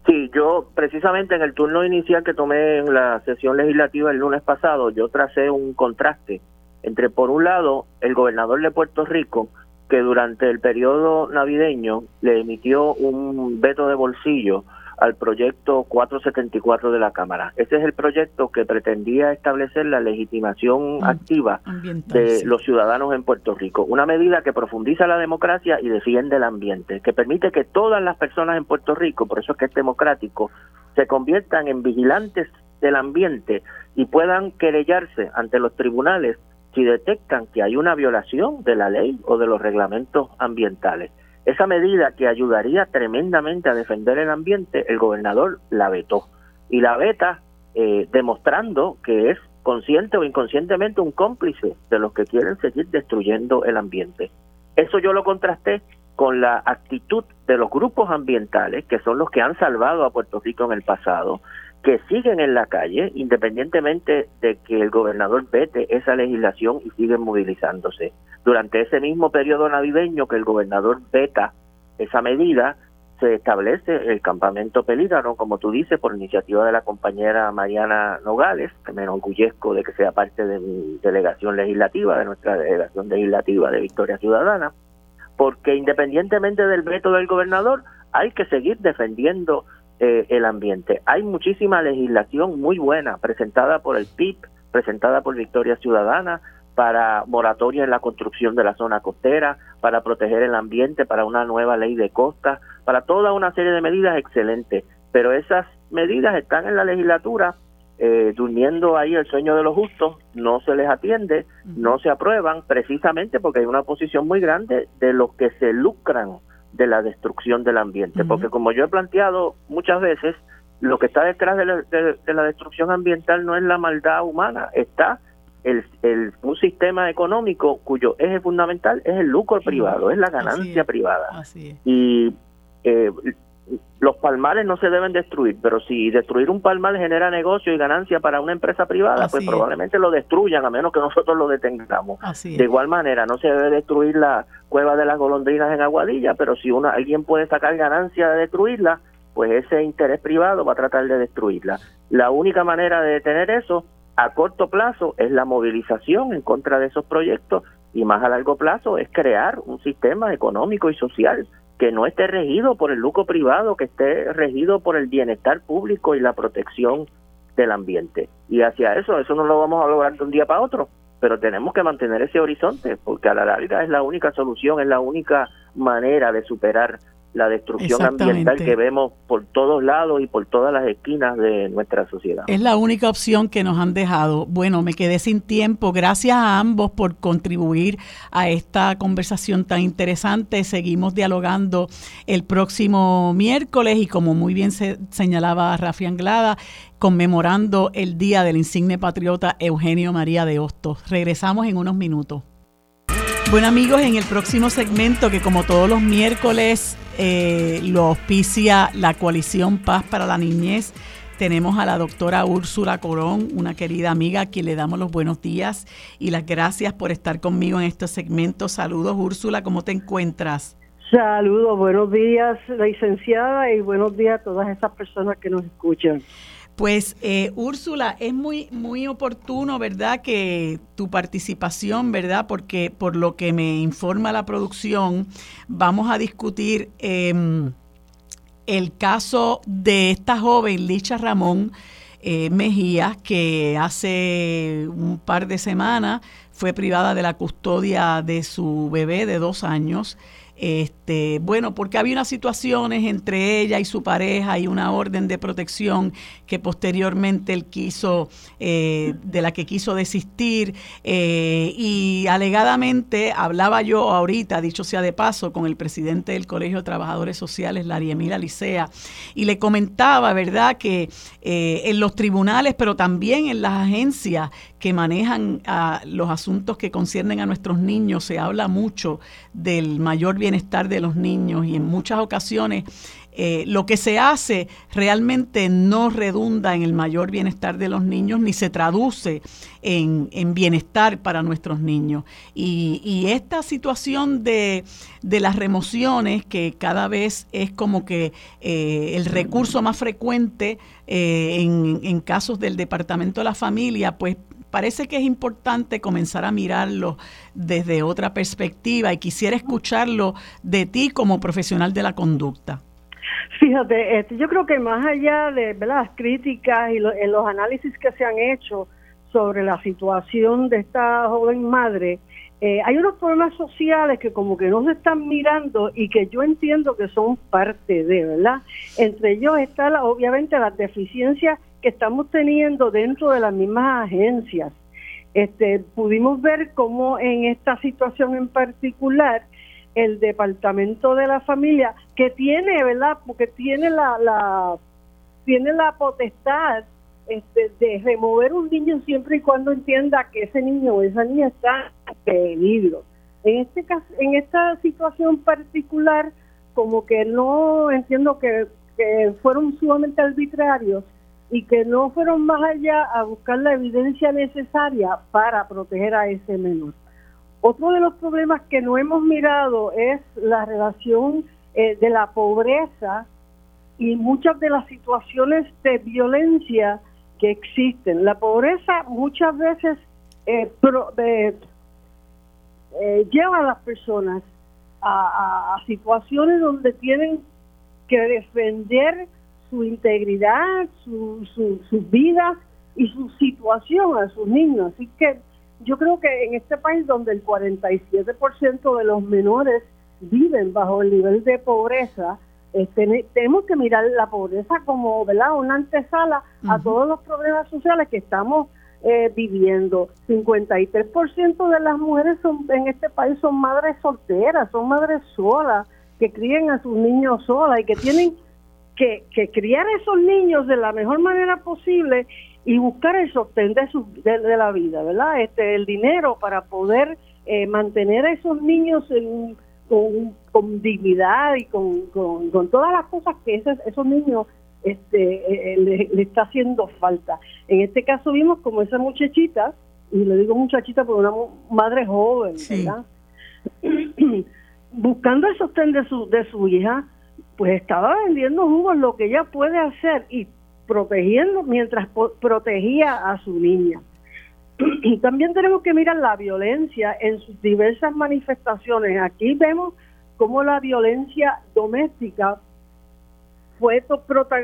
Sí, yo precisamente en el turno inicial que tomé en la sesión legislativa el lunes pasado, yo tracé un contraste entre, por un lado, el gobernador de Puerto Rico, que durante el periodo navideño le emitió un veto de bolsillo al proyecto 474 de la Cámara. Ese es el proyecto que pretendía establecer la legitimación mm, activa de los ciudadanos en Puerto Rico. Una medida que profundiza la democracia y defiende el ambiente, que permite que todas las personas en Puerto Rico, por eso es que es democrático, se conviertan en vigilantes del ambiente y puedan querellarse ante los tribunales si detectan que hay una violación de la ley o de los reglamentos ambientales. Esa medida que ayudaría tremendamente a defender el ambiente, el gobernador la vetó. Y la veta eh, demostrando que es consciente o inconscientemente un cómplice de los que quieren seguir destruyendo el ambiente. Eso yo lo contrasté con la actitud de los grupos ambientales, que son los que han salvado a Puerto Rico en el pasado, que siguen en la calle, independientemente de que el gobernador vete esa legislación y siguen movilizándose. Durante ese mismo periodo navideño que el gobernador veta esa medida, se establece el campamento Pelígano, como tú dices, por iniciativa de la compañera Mariana Nogales, que me enorgullezco de que sea parte de mi delegación legislativa, de nuestra delegación legislativa de Victoria Ciudadana, porque independientemente del veto del gobernador, hay que seguir defendiendo eh, el ambiente. Hay muchísima legislación muy buena presentada por el PIB, presentada por Victoria Ciudadana, para moratoria en la construcción de la zona costera, para proteger el ambiente, para una nueva ley de costa, para toda una serie de medidas excelentes. Pero esas medidas están en la legislatura eh, durmiendo ahí el sueño de los justos, no se les atiende, no se aprueban, precisamente porque hay una oposición muy grande de los que se lucran de la destrucción del ambiente, porque como yo he planteado muchas veces, lo que está detrás de la, destrucción ambiental no es la maldad humana, está el, el, un sistema económico cuyo eje fundamental es el lucro privado, es la ganancia privada. Y eh, los palmares no se deben destruir, pero si destruir un palmar genera negocio y ganancia para una empresa privada, pues probablemente lo destruyan a menos que nosotros lo detengamos. de igual manera, no se debe destruir la cueva de las golondrinas en Aguadilla, pero si una, alguien puede sacar ganancia de destruirla, pues ese interés privado va a tratar de destruirla. La única manera de detener eso a corto plazo es la movilización en contra de esos proyectos y más a largo plazo es crear un sistema económico y social que no esté regido por el lucro privado, que esté regido por el bienestar público y la protección del ambiente. Y hacia eso, eso no lo vamos a lograr de un día para otro, pero tenemos que mantener ese horizonte, porque a la larga es la única solución, es la única manera de superar la destrucción ambiental que vemos por todos lados y por todas las esquinas de nuestra sociedad. Es la única opción que nos han dejado. Bueno, me quedé sin tiempo. Gracias a ambos por contribuir a esta conversación tan interesante. Seguimos dialogando el próximo miércoles y como muy bien se señalaba Rafi Anglada, conmemorando el Día del Insigne Patriota Eugenio María de Hostos. Regresamos en unos minutos. Bueno amigos, en el próximo segmento que como todos los miércoles eh, lo auspicia la coalición Paz para la Niñez, tenemos a la doctora Úrsula Corón, una querida amiga a quien le damos los buenos días y las gracias por estar conmigo en este segmento. Saludos Úrsula, ¿cómo te encuentras? Saludos, buenos días licenciada y buenos días a todas esas personas que nos escuchan. Pues eh, Úrsula, es muy, muy oportuno, ¿verdad? Que tu participación, ¿verdad? Porque por lo que me informa la producción, vamos a discutir em, el caso de esta joven, Licha Ramón eh, Mejía, que hace un par de semanas fue privada de la custodia de su bebé de dos años. Este, bueno, porque había unas situaciones entre ella y su pareja y una orden de protección que posteriormente él quiso, eh, de la que quiso desistir. Eh, y alegadamente hablaba yo ahorita, dicho sea de paso, con el presidente del Colegio de Trabajadores Sociales, Laria Emila Licea, y le comentaba, ¿verdad?, que eh, en los tribunales, pero también en las agencias que manejan los asuntos que conciernen a nuestros niños, se habla mucho del mayor bienestar de los niños y en muchas ocasiones eh, lo que se hace realmente no redunda en el mayor bienestar de los niños ni se traduce en, bienestar para nuestros niños. Y, esta situación de, las remociones, que cada vez es como que eh, el recurso más frecuente eh, en, en casos del Departamento de la Familia, pues parece que es importante comenzar a mirarlo desde otra perspectiva y quisiera escucharlo de ti como profesional de la conducta. Fíjate, este, yo creo que más allá de las críticas y en los análisis que se han hecho sobre la situación de esta joven madre, eh, hay unos problemas sociales que como que no se están mirando y que yo entiendo que son parte de, ¿verdad? Entre ellos está obviamente las deficiencias que estamos teniendo dentro de las mismas agencias. Este, pudimos ver cómo en esta situación en particular el departamento de la familia que tiene, ¿verdad? Porque tiene la, la tiene la potestad este, de remover un niño siempre y cuando entienda que ese niño o esa niña está en peligro. En este caso, en esta situación particular, como que no entiendo que, que fueron sumamente arbitrarios y que no fueron más allá a buscar la evidencia necesaria para proteger a ese menor. Otro de los problemas que no hemos mirado es la relación eh, de la pobreza y muchas de las situaciones de violencia que existen. La pobreza muchas veces eh, eh, lleva a las personas a, situaciones donde tienen que defender su integridad, su, su, sus vidas y su situación a sus niños. Así que yo creo que en este país donde el 47% de los menores viven bajo el nivel de pobreza, este, tenemos que mirar la pobreza como ¿verdad? una antesala a todos los problemas sociales que estamos eh, viviendo. 53% de las mujeres son, en este país son madres solteras, son madres solas, que crían a sus niños solas y que tienen que, que criar a esos niños de la mejor manera posible y buscar el sostén de, su, de, la vida, ¿verdad? Este, el dinero para poder eh, mantener a esos niños con, dignidad y con, con, todas las cosas que esos, esos niños este, eh, le, está haciendo falta. En este caso vimos como esa muchachita, y le digo muchachita por una madre joven, ¿verdad? <clears throat> Buscando el sostén de su, de su hija, pues estaba vendiendo jugos, lo que ella puede hacer y protegiendo mientras protegía a su niña. <clears throat> Y también tenemos que mirar la violencia en sus diversas manifestaciones. Aquí vemos cómo la violencia doméstica fue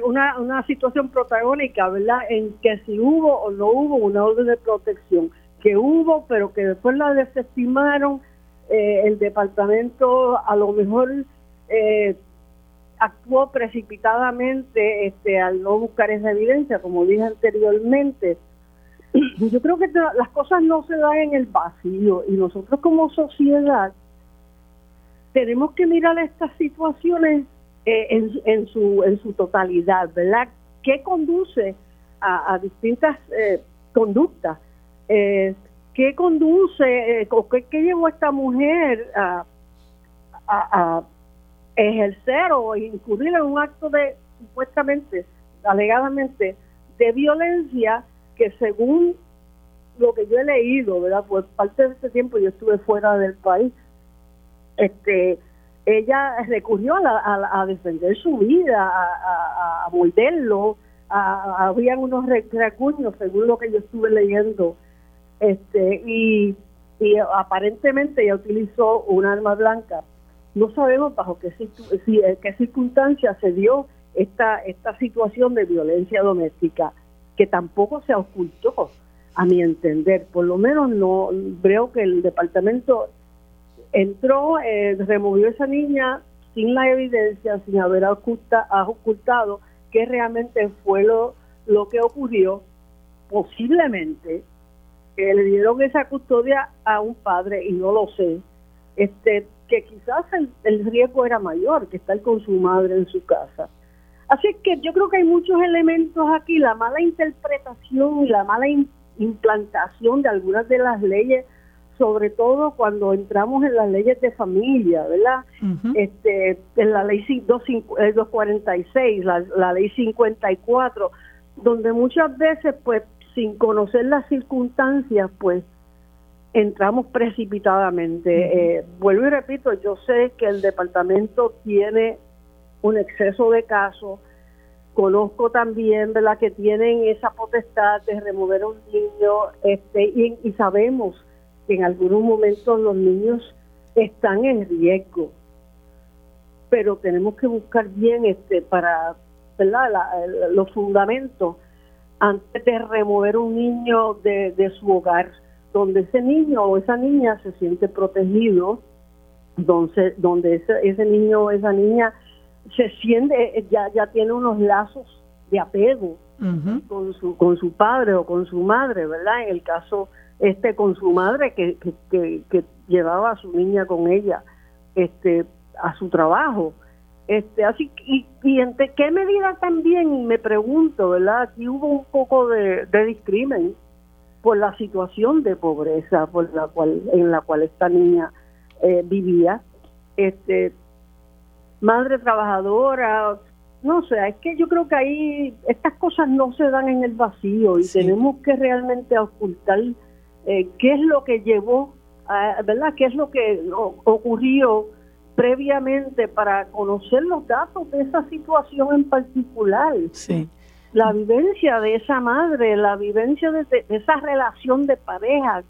una, una situación protagónica, ¿verdad? En que si hubo o no hubo una orden de protección, que hubo, pero que después la desestimaron, eh, el departamento a lo mejor eh, actuó precipitadamente este, al no buscar esa evidencia, como dije anteriormente. <clears throat> Yo creo que las cosas no se dan en el vacío y nosotros como sociedad tenemos que mirar estas situaciones eh, en, su, en su totalidad, ¿verdad? ¿Qué conduce a, distintas eh, conductas? Eh, ¿Qué conduce o qué, llevó a esta mujer a, a ejercer o incurrir en un acto de, supuestamente, alegadamente, de violencia que según lo que yo he leído, ¿verdad? Pues parte de este tiempo yo estuve fuera del país, este, ella recurrió a, a, defender su vida, a, a, morderlo, habían unos recuños según lo que yo estuve leyendo, este, y aparentemente ella utilizó un arma blanca no sabemos bajo qué, eh, qué circunstancias se dio esta, esta situación de violencia doméstica, que tampoco se ocultó, a mi entender. Por lo menos no veo que el departamento entró, eh, removió a esa niña sin la evidencia, sin haber oculta, ocultado qué realmente fue lo, lo que ocurrió. Posiblemente que le dieron esa custodia a un padre y no lo sé. Este, que quizás el, riesgo era mayor que estar con su madre en su casa. Así que yo creo que hay muchos elementos aquí, la mala interpretación y la mala implantación de algunas de las leyes, sobre todo cuando entramos en las leyes de familia, ¿verdad? este, en la ley 246, eh, la, la ley 54, donde muchas veces, pues, sin conocer las circunstancias, pues, entramos precipitadamente. Eh, vuelvo y repito, yo sé que el departamento tiene un exceso de casos, conozco también ¿verdad? que tienen esa potestad de remover a un niño este, y, sabemos que en algunos momentos los niños están en riesgo. pero tenemos que buscar bien este para ¿verdad? los fundamentos antes de remover un niño de, de su hogar, donde ese niño o esa niña se siente protegido, donde, donde ese, ese niño o esa niña se siente, ya, ya tiene unos lazos de apego con, su, con su padre o con su madre, ¿verdad? En el caso este con su madre que, que, que, llevaba a su niña con ella este a su trabajo. Este, así y, y en qué medida también me pregunto, ¿verdad? Aquí hubo un poco de, de discrimen por la situación de pobreza por la cual en la cual esta niña eh, vivía. Este, madre trabajadora, no sé, es que yo creo que ahí estas cosas no se dan en el vacío y tenemos que realmente ocultar eh, qué es lo que llevó, a, ¿verdad? ¿Qué es lo que ocurrió previamente para conocer los datos de esa situación en particular? Sí. La vivencia de esa madre, la vivencia de, esa relación de pareja,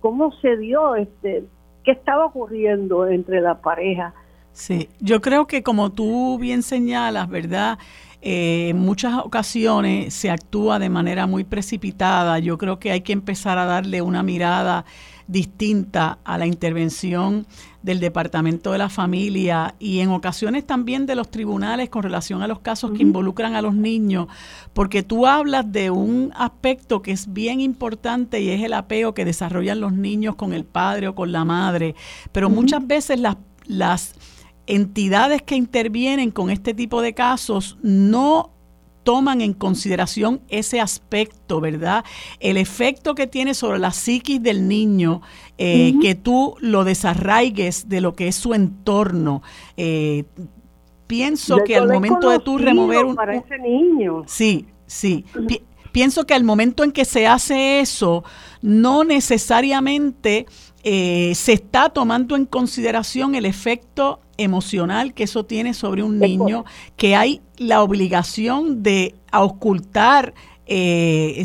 cómo se dio, este, qué estaba ocurriendo entre la pareja Sí, yo creo que como tú bien señalas, ¿verdad? Eh, en muchas ocasiones se actúa de manera muy precipitada. Yo creo que hay que empezar a darle una mirada distinta a la intervención del Departamento de la Familia y en ocasiones también de los tribunales con relación a los casos que involucran a los niños, porque tú hablas de un aspecto que es bien importante y es el apego que desarrollan los niños con el padre o con la madre, pero muchas veces las, las entidades que intervienen con este tipo de casos no toman en consideración ese aspecto, ¿verdad? El efecto que tiene sobre la psiquis del niño, eh, que tú lo desarraigues de lo que es su entorno. Eh, pienso que al momento de tú remover un... Para ese niño. Sí, sí. pienso que al momento en que se hace eso, no necesariamente eh, se está tomando en consideración el efecto emocional que eso tiene sobre un niño, que hay la obligación de ocultar eh,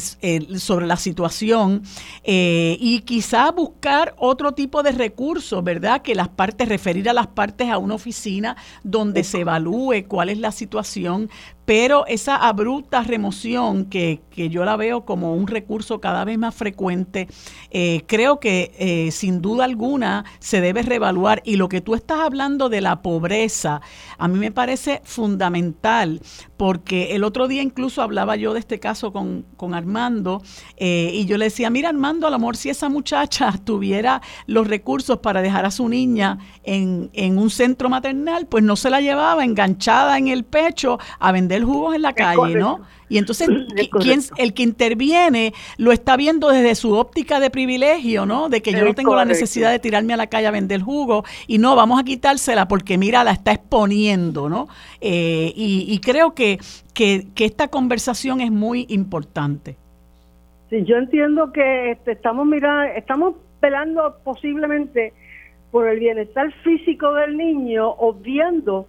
sobre la situación eh, y quizá buscar otro tipo de recursos, ¿verdad? Que las partes, referir a las partes a una oficina donde se evalúe cuál es la situación, pero esa abrupta remoción que, que, yo la veo como un recurso cada vez más frecuente, eh, creo que eh, sin duda alguna se debe reevaluar. Y lo que tú estás hablando de la pobreza, a mí me parece fundamental, porque el otro día incluso hablaba yo de este caso con, con Armando, eh, y yo le decía, mira Armando, a lo mejor si esa muchacha <laughs> tuviera los recursos para dejar a su niña en, en un centro maternal, pues no se la llevaba enganchada en el pecho a vender jugos en la calle, ¿no? Y entonces <laughs> ¿quién, el que interviene lo está viendo desde su óptica de privilegio, ¿no? De que yo no tengo la necesidad de tirarme a la calle a vender jugo y no, vamos a quitársela porque mira, la está exponiendo, ¿no? Eh, y, creo que, que, esta conversación es muy importante. Sí, yo entiendo que este, estamos mirando, estamos pelando posiblemente por el bienestar físico del niño, obviando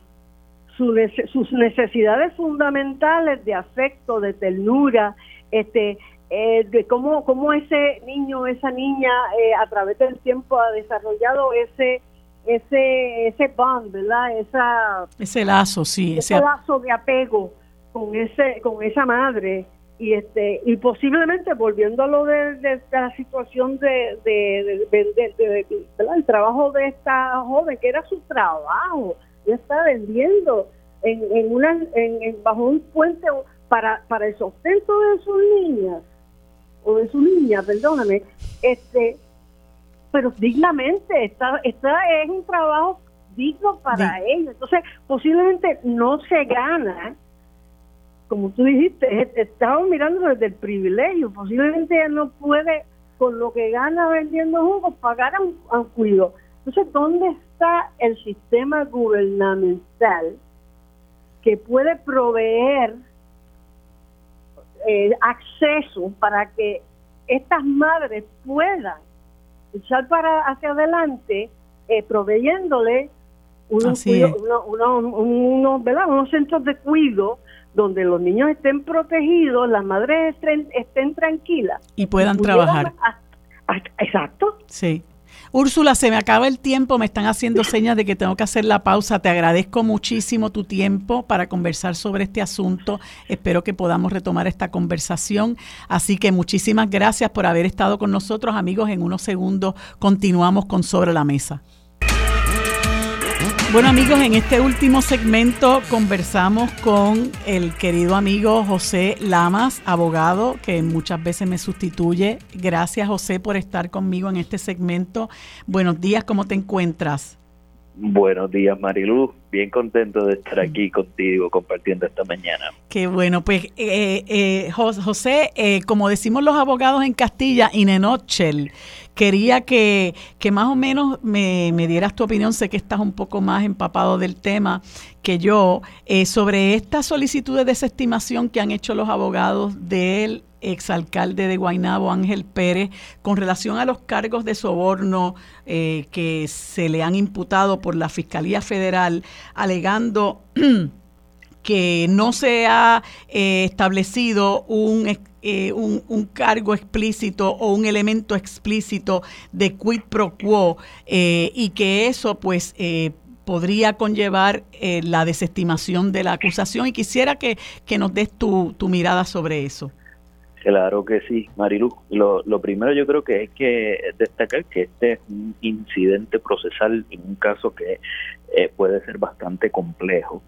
sus necesidades fundamentales de afecto, de ternura, este, eh, de cómo, cómo ese niño, esa niña eh, a través del tiempo ha desarrollado ese ese ese bond, ¿verdad? Esa, ese lazo, sí, ese, lazo de apego con ese con esa madre y este y posiblemente volviendo a lo de, la situación de, de, de, el trabajo de esta joven que era su trabajo está vendiendo en, en una en, bajo un puente para para el sustento de sus niñas o de su niña, perdóname, este pero dignamente, está, está es un trabajo digno para ellos. Entonces, posiblemente no se gana, como tú dijiste, estamos mirando desde el privilegio, posiblemente ella no puede, con lo que gana vendiendo jugos, pagar a un, a un cuido. Entonces, ¿dónde está el sistema gubernamental que puede proveer eh, acceso para que estas madres puedan echar para hacia adelante eh, proveyéndole unos, unos centros de cuidado donde los niños estén protegidos, las madres estén, estén tranquilas y puedan trabajar. exacto. Sí. Úrsula, se me acaba el tiempo, me están haciendo señas de que tengo que hacer la pausa. Te agradezco muchísimo tu tiempo para conversar sobre este asunto. Espero que podamos retomar esta conversación. Así que muchísimas gracias por haber estado con nosotros, amigos. En unos segundos continuamos con Sobre la Mesa. Bueno amigos, en este último segmento conversamos con el querido amigo José Lamas, abogado, que muchas veces me sustituye. Gracias José por estar conmigo en este segmento. Buenos días, ¿cómo te encuentras? Buenos días Marilu, bien contento de estar aquí contigo compartiendo esta mañana. Qué bueno, pues eh, eh, José, eh, como decimos los abogados en Castilla, in a nutshell, quería que, más o menos me, dieras tu opinión, sé que estás un poco más empapado del tema que yo, eh, sobre esta solicitud de desestimación que han hecho los abogados del exalcalde de Guaynabo, Ángel Pérez, con relación a los cargos de soborno eh, que se le han imputado por la Fiscalía Federal, alegando <clears throat> que no se ha eh, establecido un eh, un, cargo explícito o un elemento explícito de quid pro quo eh, y que eso pues eh, podría conllevar la desestimación de la acusación y quisiera que, nos des tu, tu, mirada sobre eso. Claro que sí, Marilu. Lo, lo primero yo creo que hay que destacar que este es un incidente procesal en un caso que puede ser bastante complejo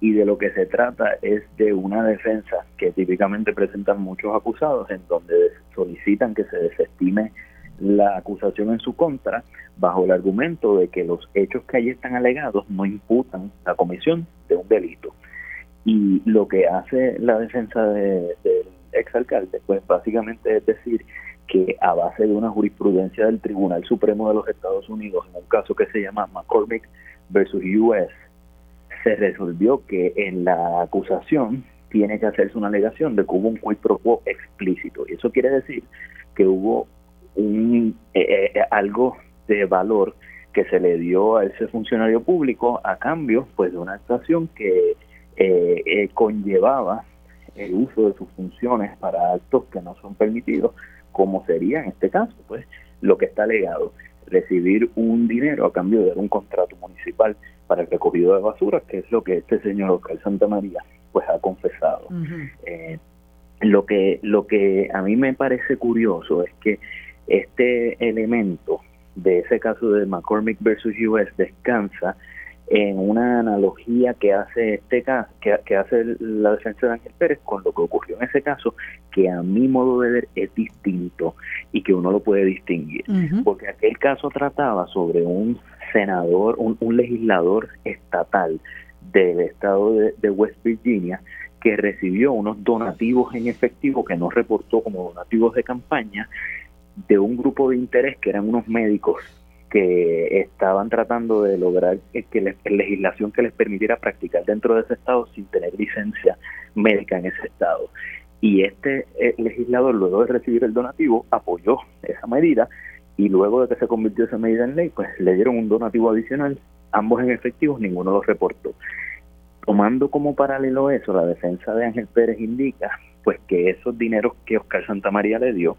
y de lo que se trata es de una defensa que típicamente presentan muchos acusados en donde solicitan que se desestime la acusación en su contra bajo el argumento de que los hechos que allí están alegados no imputan la comisión de un delito. Y lo que hace la defensa del exalcalde, pues básicamente es decir que a base de una jurisprudencia del Tribunal Supremo de los Estados Unidos, en un caso que se llama McCormick versus US, se resolvió que en la acusación tiene que hacerse una alegación de que hubo un quid pro explícito. Y eso quiere decir que hubo un, eh, eh, algo de valor que se le dio a ese funcionario público a cambio pues de una actuación que eh, conllevaba el uso de sus funciones para actos que no son permitidos, como sería en este caso, pues lo que está alegado, recibir un dinero a cambio de un contrato municipal para el recogido de basura, que es lo que este señor Oscar Santa María pues ha confesado. Eh, lo que lo que a mí me parece curioso es que este elemento de ese caso de McCormick versus US descansa en una analogía que hace este caso, que, hace la defensa de Ángel Pérez con lo que ocurrió en ese caso, que a mi modo de ver es distinto y que uno lo puede distinguir, porque aquel caso trataba sobre un senador, un, legislador estatal del estado de, West Virginia que recibió unos donativos en efectivo que no reportó como donativos de campaña de un grupo de interés que eran unos médicos que estaban tratando de lograr que la legislación que les permitiera practicar dentro de ese estado sin tener licencia médica en ese estado. Y este eh, legislador, luego de recibir el donativo, apoyó esa medida y luego de que se convirtió esa medida en ley, pues le dieron un donativo adicional, ambos en efectivos, ninguno lo reportó. Tomando como paralelo eso, la defensa de Ángel Pérez indica pues que esos dineros que Oscar Santamaría le dio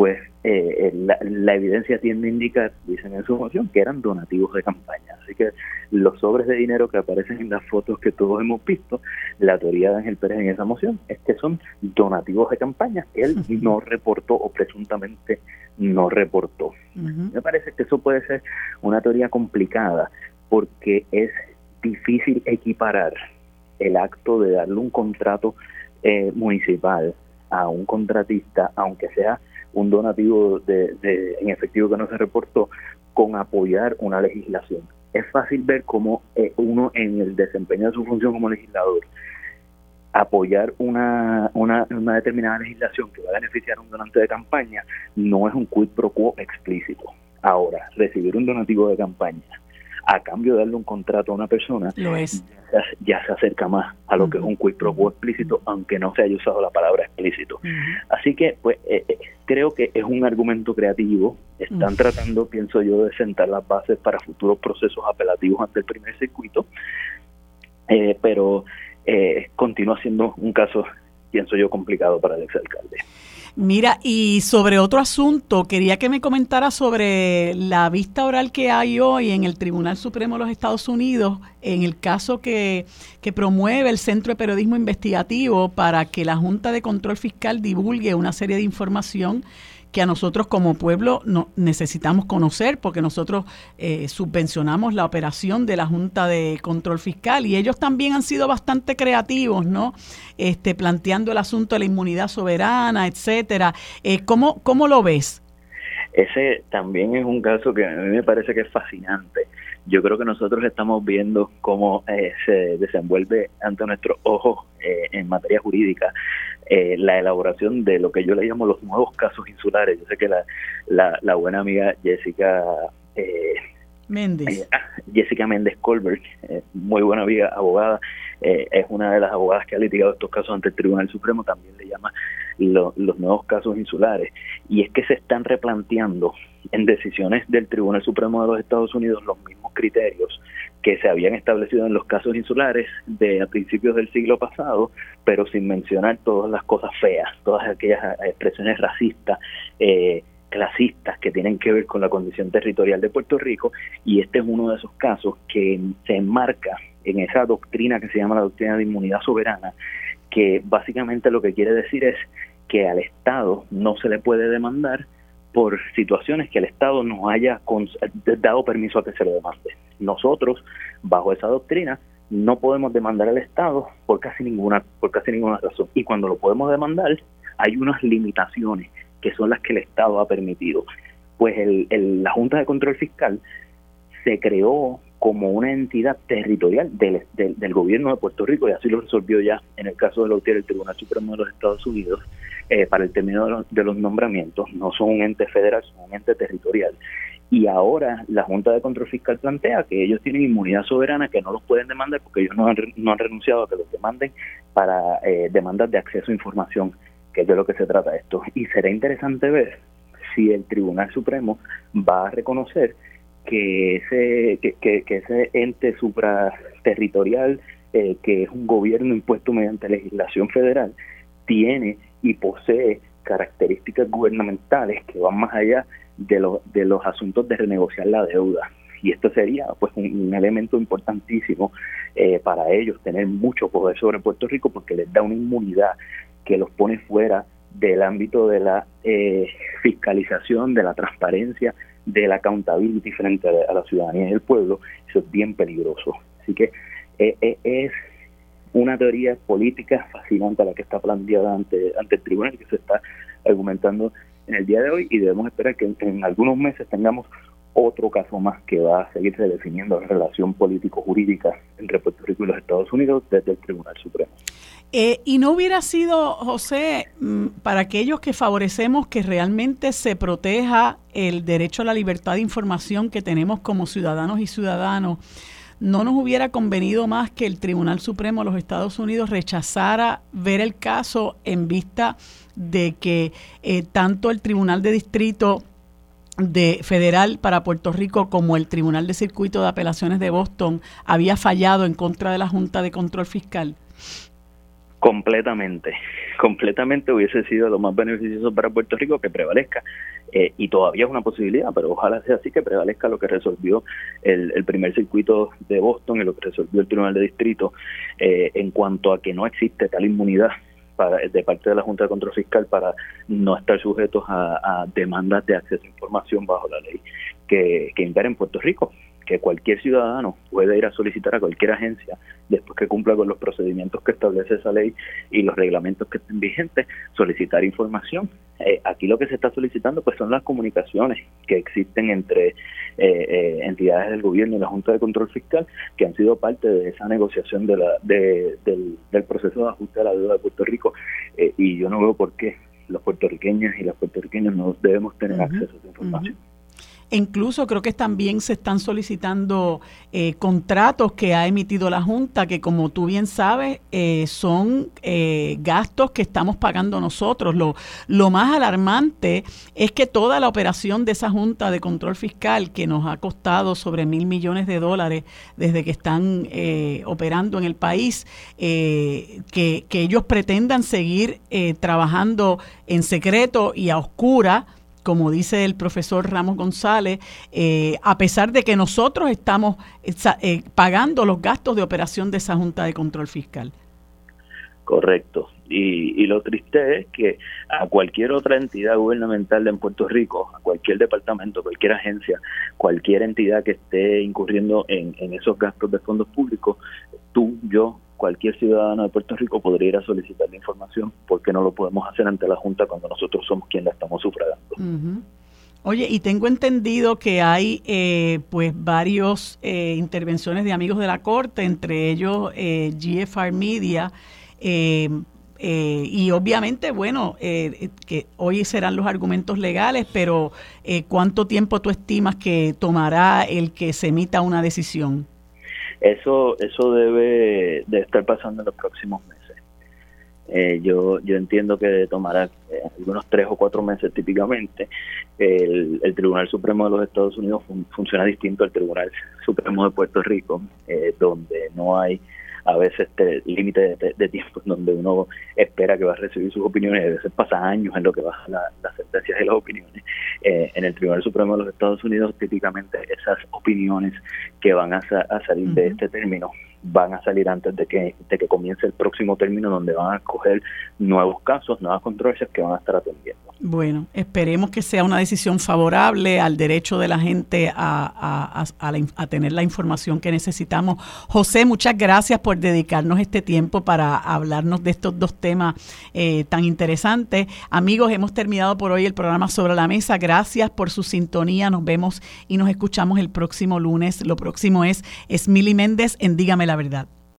pues eh, la, evidencia tiende a indicar, dicen en su moción, que eran donativos de campaña. Así que los sobres de dinero que aparecen en las fotos que todos hemos visto, la teoría de Ángel Pérez en esa moción es que son donativos de campaña que él no reportó o presuntamente no reportó. Me parece que eso puede ser una teoría complicada porque es difícil equiparar el acto de darle un contrato eh, municipal a un contratista, aunque sea un donativo de, en efectivo que no se reportó, con apoyar una legislación. Es fácil ver cómo eh, uno en el desempeño de su función como legislador, apoyar una, una, una determinada legislación que va a beneficiar a un donante de campaña no es un quid pro quo explícito. Ahora, recibir un donativo de campaña a cambio de darle un contrato a una persona, Ya, se acerca más a lo que es un quid pro quo explícito, aunque no se haya usado la palabra explícito. Así que, pues, eh, eh, creo que es un argumento creativo. Están tratando, pienso yo, de sentar las bases para futuros procesos apelativos ante el primer circuito, eh, pero continúa siendo un caso, pienso yo, complicado para el exalcalde. Mira, y sobre otro asunto, quería que me comentara sobre la vista oral que hay hoy en el Tribunal Supremo de los Estados Unidos en el caso que, que promueve el Centro de Periodismo Investigativo para que la Junta de Control Fiscal divulgue una serie de información que a nosotros como pueblo no, necesitamos conocer porque nosotros eh, subvencionamos la operación de la Junta de Control Fiscal y ellos también han sido bastante creativos, ¿no? Este, planteando el asunto de la inmunidad soberana, etcétera. Eh, ¿cómo, ¿Cómo lo ves? Ese también es un caso que a mí me parece que es fascinante. Yo creo que nosotros estamos viendo cómo eh, se desenvuelve ante nuestros ojos eh, en materia jurídica eh, la elaboración de lo que yo le llamo los nuevos casos insulares. Yo sé que la, la, buena amiga Jessica Méndez. Ah, Jessica Méndez Colbert, muy buena amiga, abogada, es una de las abogadas que ha litigado estos casos ante el Tribunal Supremo, también le llama los nuevos casos insulares. Y es que se están replanteando en decisiones del Tribunal Supremo de los Estados Unidos los mismos criterios que se habían establecido en los casos insulares de a principios del siglo pasado, pero sin mencionar todas las cosas feas, todas aquellas expresiones racistas, eh, clasistas que tienen que ver con la condición territorial de Puerto Rico, y este es uno de esos casos que se enmarca en esa doctrina que se llama la doctrina de inmunidad soberana, que básicamente lo que quiere decir es que al Estado no se le puede demandar por situaciones que el Estado no haya dado permiso a que se le demande. Nosotros, bajo esa doctrina, no podemos demandar al Estado por casi ninguna por casi ninguna razón y cuando lo podemos demandar hay unas limitaciones que son las que el Estado ha permitido. Pues el, la Junta de Control Fiscal se creó como una entidad territorial del, del, gobierno de Puerto Rico y así lo resolvió ya en el caso de Lautier el Tribunal Supremo de los Estados Unidos eh, para el término de los, nombramientos, no son un ente federal, son un ente territorial. Y ahora la Junta de Control Fiscal plantea que ellos tienen inmunidad soberana, que no los pueden demandar porque ellos no han, no han renunciado a que los demanden para eh, demandas de acceso a información, que es de lo que se trata esto. Y será interesante ver si el Tribunal Supremo va a reconocer que ese, que, que, ese ente supraterritorial, eh, que es un gobierno impuesto mediante legislación federal, tiene y posee características gubernamentales que van más allá de, lo, de los asuntos de renegociar la deuda. Y esto sería pues un, elemento importantísimo eh, para ellos, tener mucho poder sobre Puerto Rico porque les da una inmunidad que los pone fuera del ámbito de la eh, fiscalización, de la transparencia, de la accountability frente a, la ciudadanía y el pueblo. Eso es bien peligroso. Así que eh, es una teoría política fascinante a la que está planteada ante, ante el tribunal que se está argumentando en el día de hoy y debemos esperar que en, algunos meses tengamos otro caso más que va a seguirse definiendo la relación político-jurídica entre Puerto Rico y los Estados Unidos desde el Tribunal Supremo. Eh, y no hubiera sido, José, mm, para aquellos que favorecemos que realmente se proteja el derecho a la libertad de información que tenemos como ciudadanos y ciudadanos, no nos hubiera convenido más que el Tribunal Supremo de los Estados Unidos rechazara ver el caso en vista de que eh, tanto el Tribunal de Distrito de federal para Puerto Rico como el Tribunal de Circuito de Apelaciones de Boston había fallado en contra de la Junta de Control Fiscal? Completamente, completamente hubiese sido lo más beneficioso para Puerto Rico que prevalezca eh, y todavía es una posibilidad, pero ojalá sea así que prevalezca lo que resolvió el, primer circuito de Boston y lo que resolvió el Tribunal de Distrito eh, en cuanto a que no existe tal inmunidad para, de parte de la Junta de Control Fiscal para no estar sujetos a, demandas de acceso a información bajo la ley que, que impera en Puerto Rico que cualquier ciudadano puede ir a solicitar a cualquier agencia después que cumpla con los procedimientos que establece esa ley y los reglamentos que estén vigentes, solicitar información. Eh, aquí lo que se está solicitando pues son las comunicaciones que existen entre eh, eh, entidades del gobierno y la Junta de Control Fiscal que han sido parte de esa negociación de la, del, proceso de ajuste a la deuda de Puerto Rico y yo no veo por qué los puertorriqueños y las puertorriqueñas no debemos tener acceso a esa información. Incluso creo que también se están solicitando eh, contratos que ha emitido la Junta, que como tú bien sabes, eh, son eh, gastos que estamos pagando nosotros. Lo, más alarmante es que toda la operación de esa Junta de Control Fiscal, que nos ha costado sobre mil millones de dólares desde que están operando en el país, que, que ellos pretendan seguir trabajando en secreto y a oscura, como dice el profesor Ramos González, eh, a pesar de que nosotros estamos eh, eh, pagando los gastos de operación de esa Junta de Control Fiscal. Correcto. Y, lo triste es que a cualquier otra entidad gubernamental en Puerto Rico, a cualquier departamento, cualquier agencia, cualquier entidad que esté incurriendo en, en esos gastos de fondos públicos, tú, yo, cualquier ciudadano de Puerto Rico podría ir a solicitar la información porque no lo podemos hacer ante la Junta cuando nosotros somos quienes la estamos sufragando. Oye, y tengo entendido que hay eh, pues varios eh, intervenciones de amigos de la Corte, entre ellos eh, GFR Media, y obviamente, bueno, que hoy serán los argumentos legales, pero ¿cuánto tiempo tú estimas que tomará el que se emita una decisión? Eso, eso debe de estar pasando en los próximos meses. Eh, yo, yo entiendo que tomará eh, algunos tres o cuatro meses típicamente. El, Tribunal Supremo de los Estados Unidos funciona distinto al Tribunal Supremo de Puerto Rico, eh, donde no hay a veces este límite de, tiempo en donde uno espera que va a recibir sus opiniones, a veces pasa años en lo que baja la, las sentencias y las opiniones. Eh, en el Tribunal Supremo de los Estados Unidos, típicamente esas opiniones que van a, salir de este término van a salir antes de que, de que comience el próximo término donde van a escoger nuevos casos, nuevas controversias que van a estar atendiendo. Bueno, esperemos que sea una decisión favorable al derecho de la gente a, a, tener la información que necesitamos. José, muchas gracias por dedicarnos este tiempo para hablarnos de estos dos temas eh, tan interesantes. Amigos, hemos terminado por hoy el programa Sobre la Mesa. Gracias por su sintonía. Nos vemos y nos escuchamos el próximo lunes. Lo próximo es Esmili Méndez en Dígame la Verdad.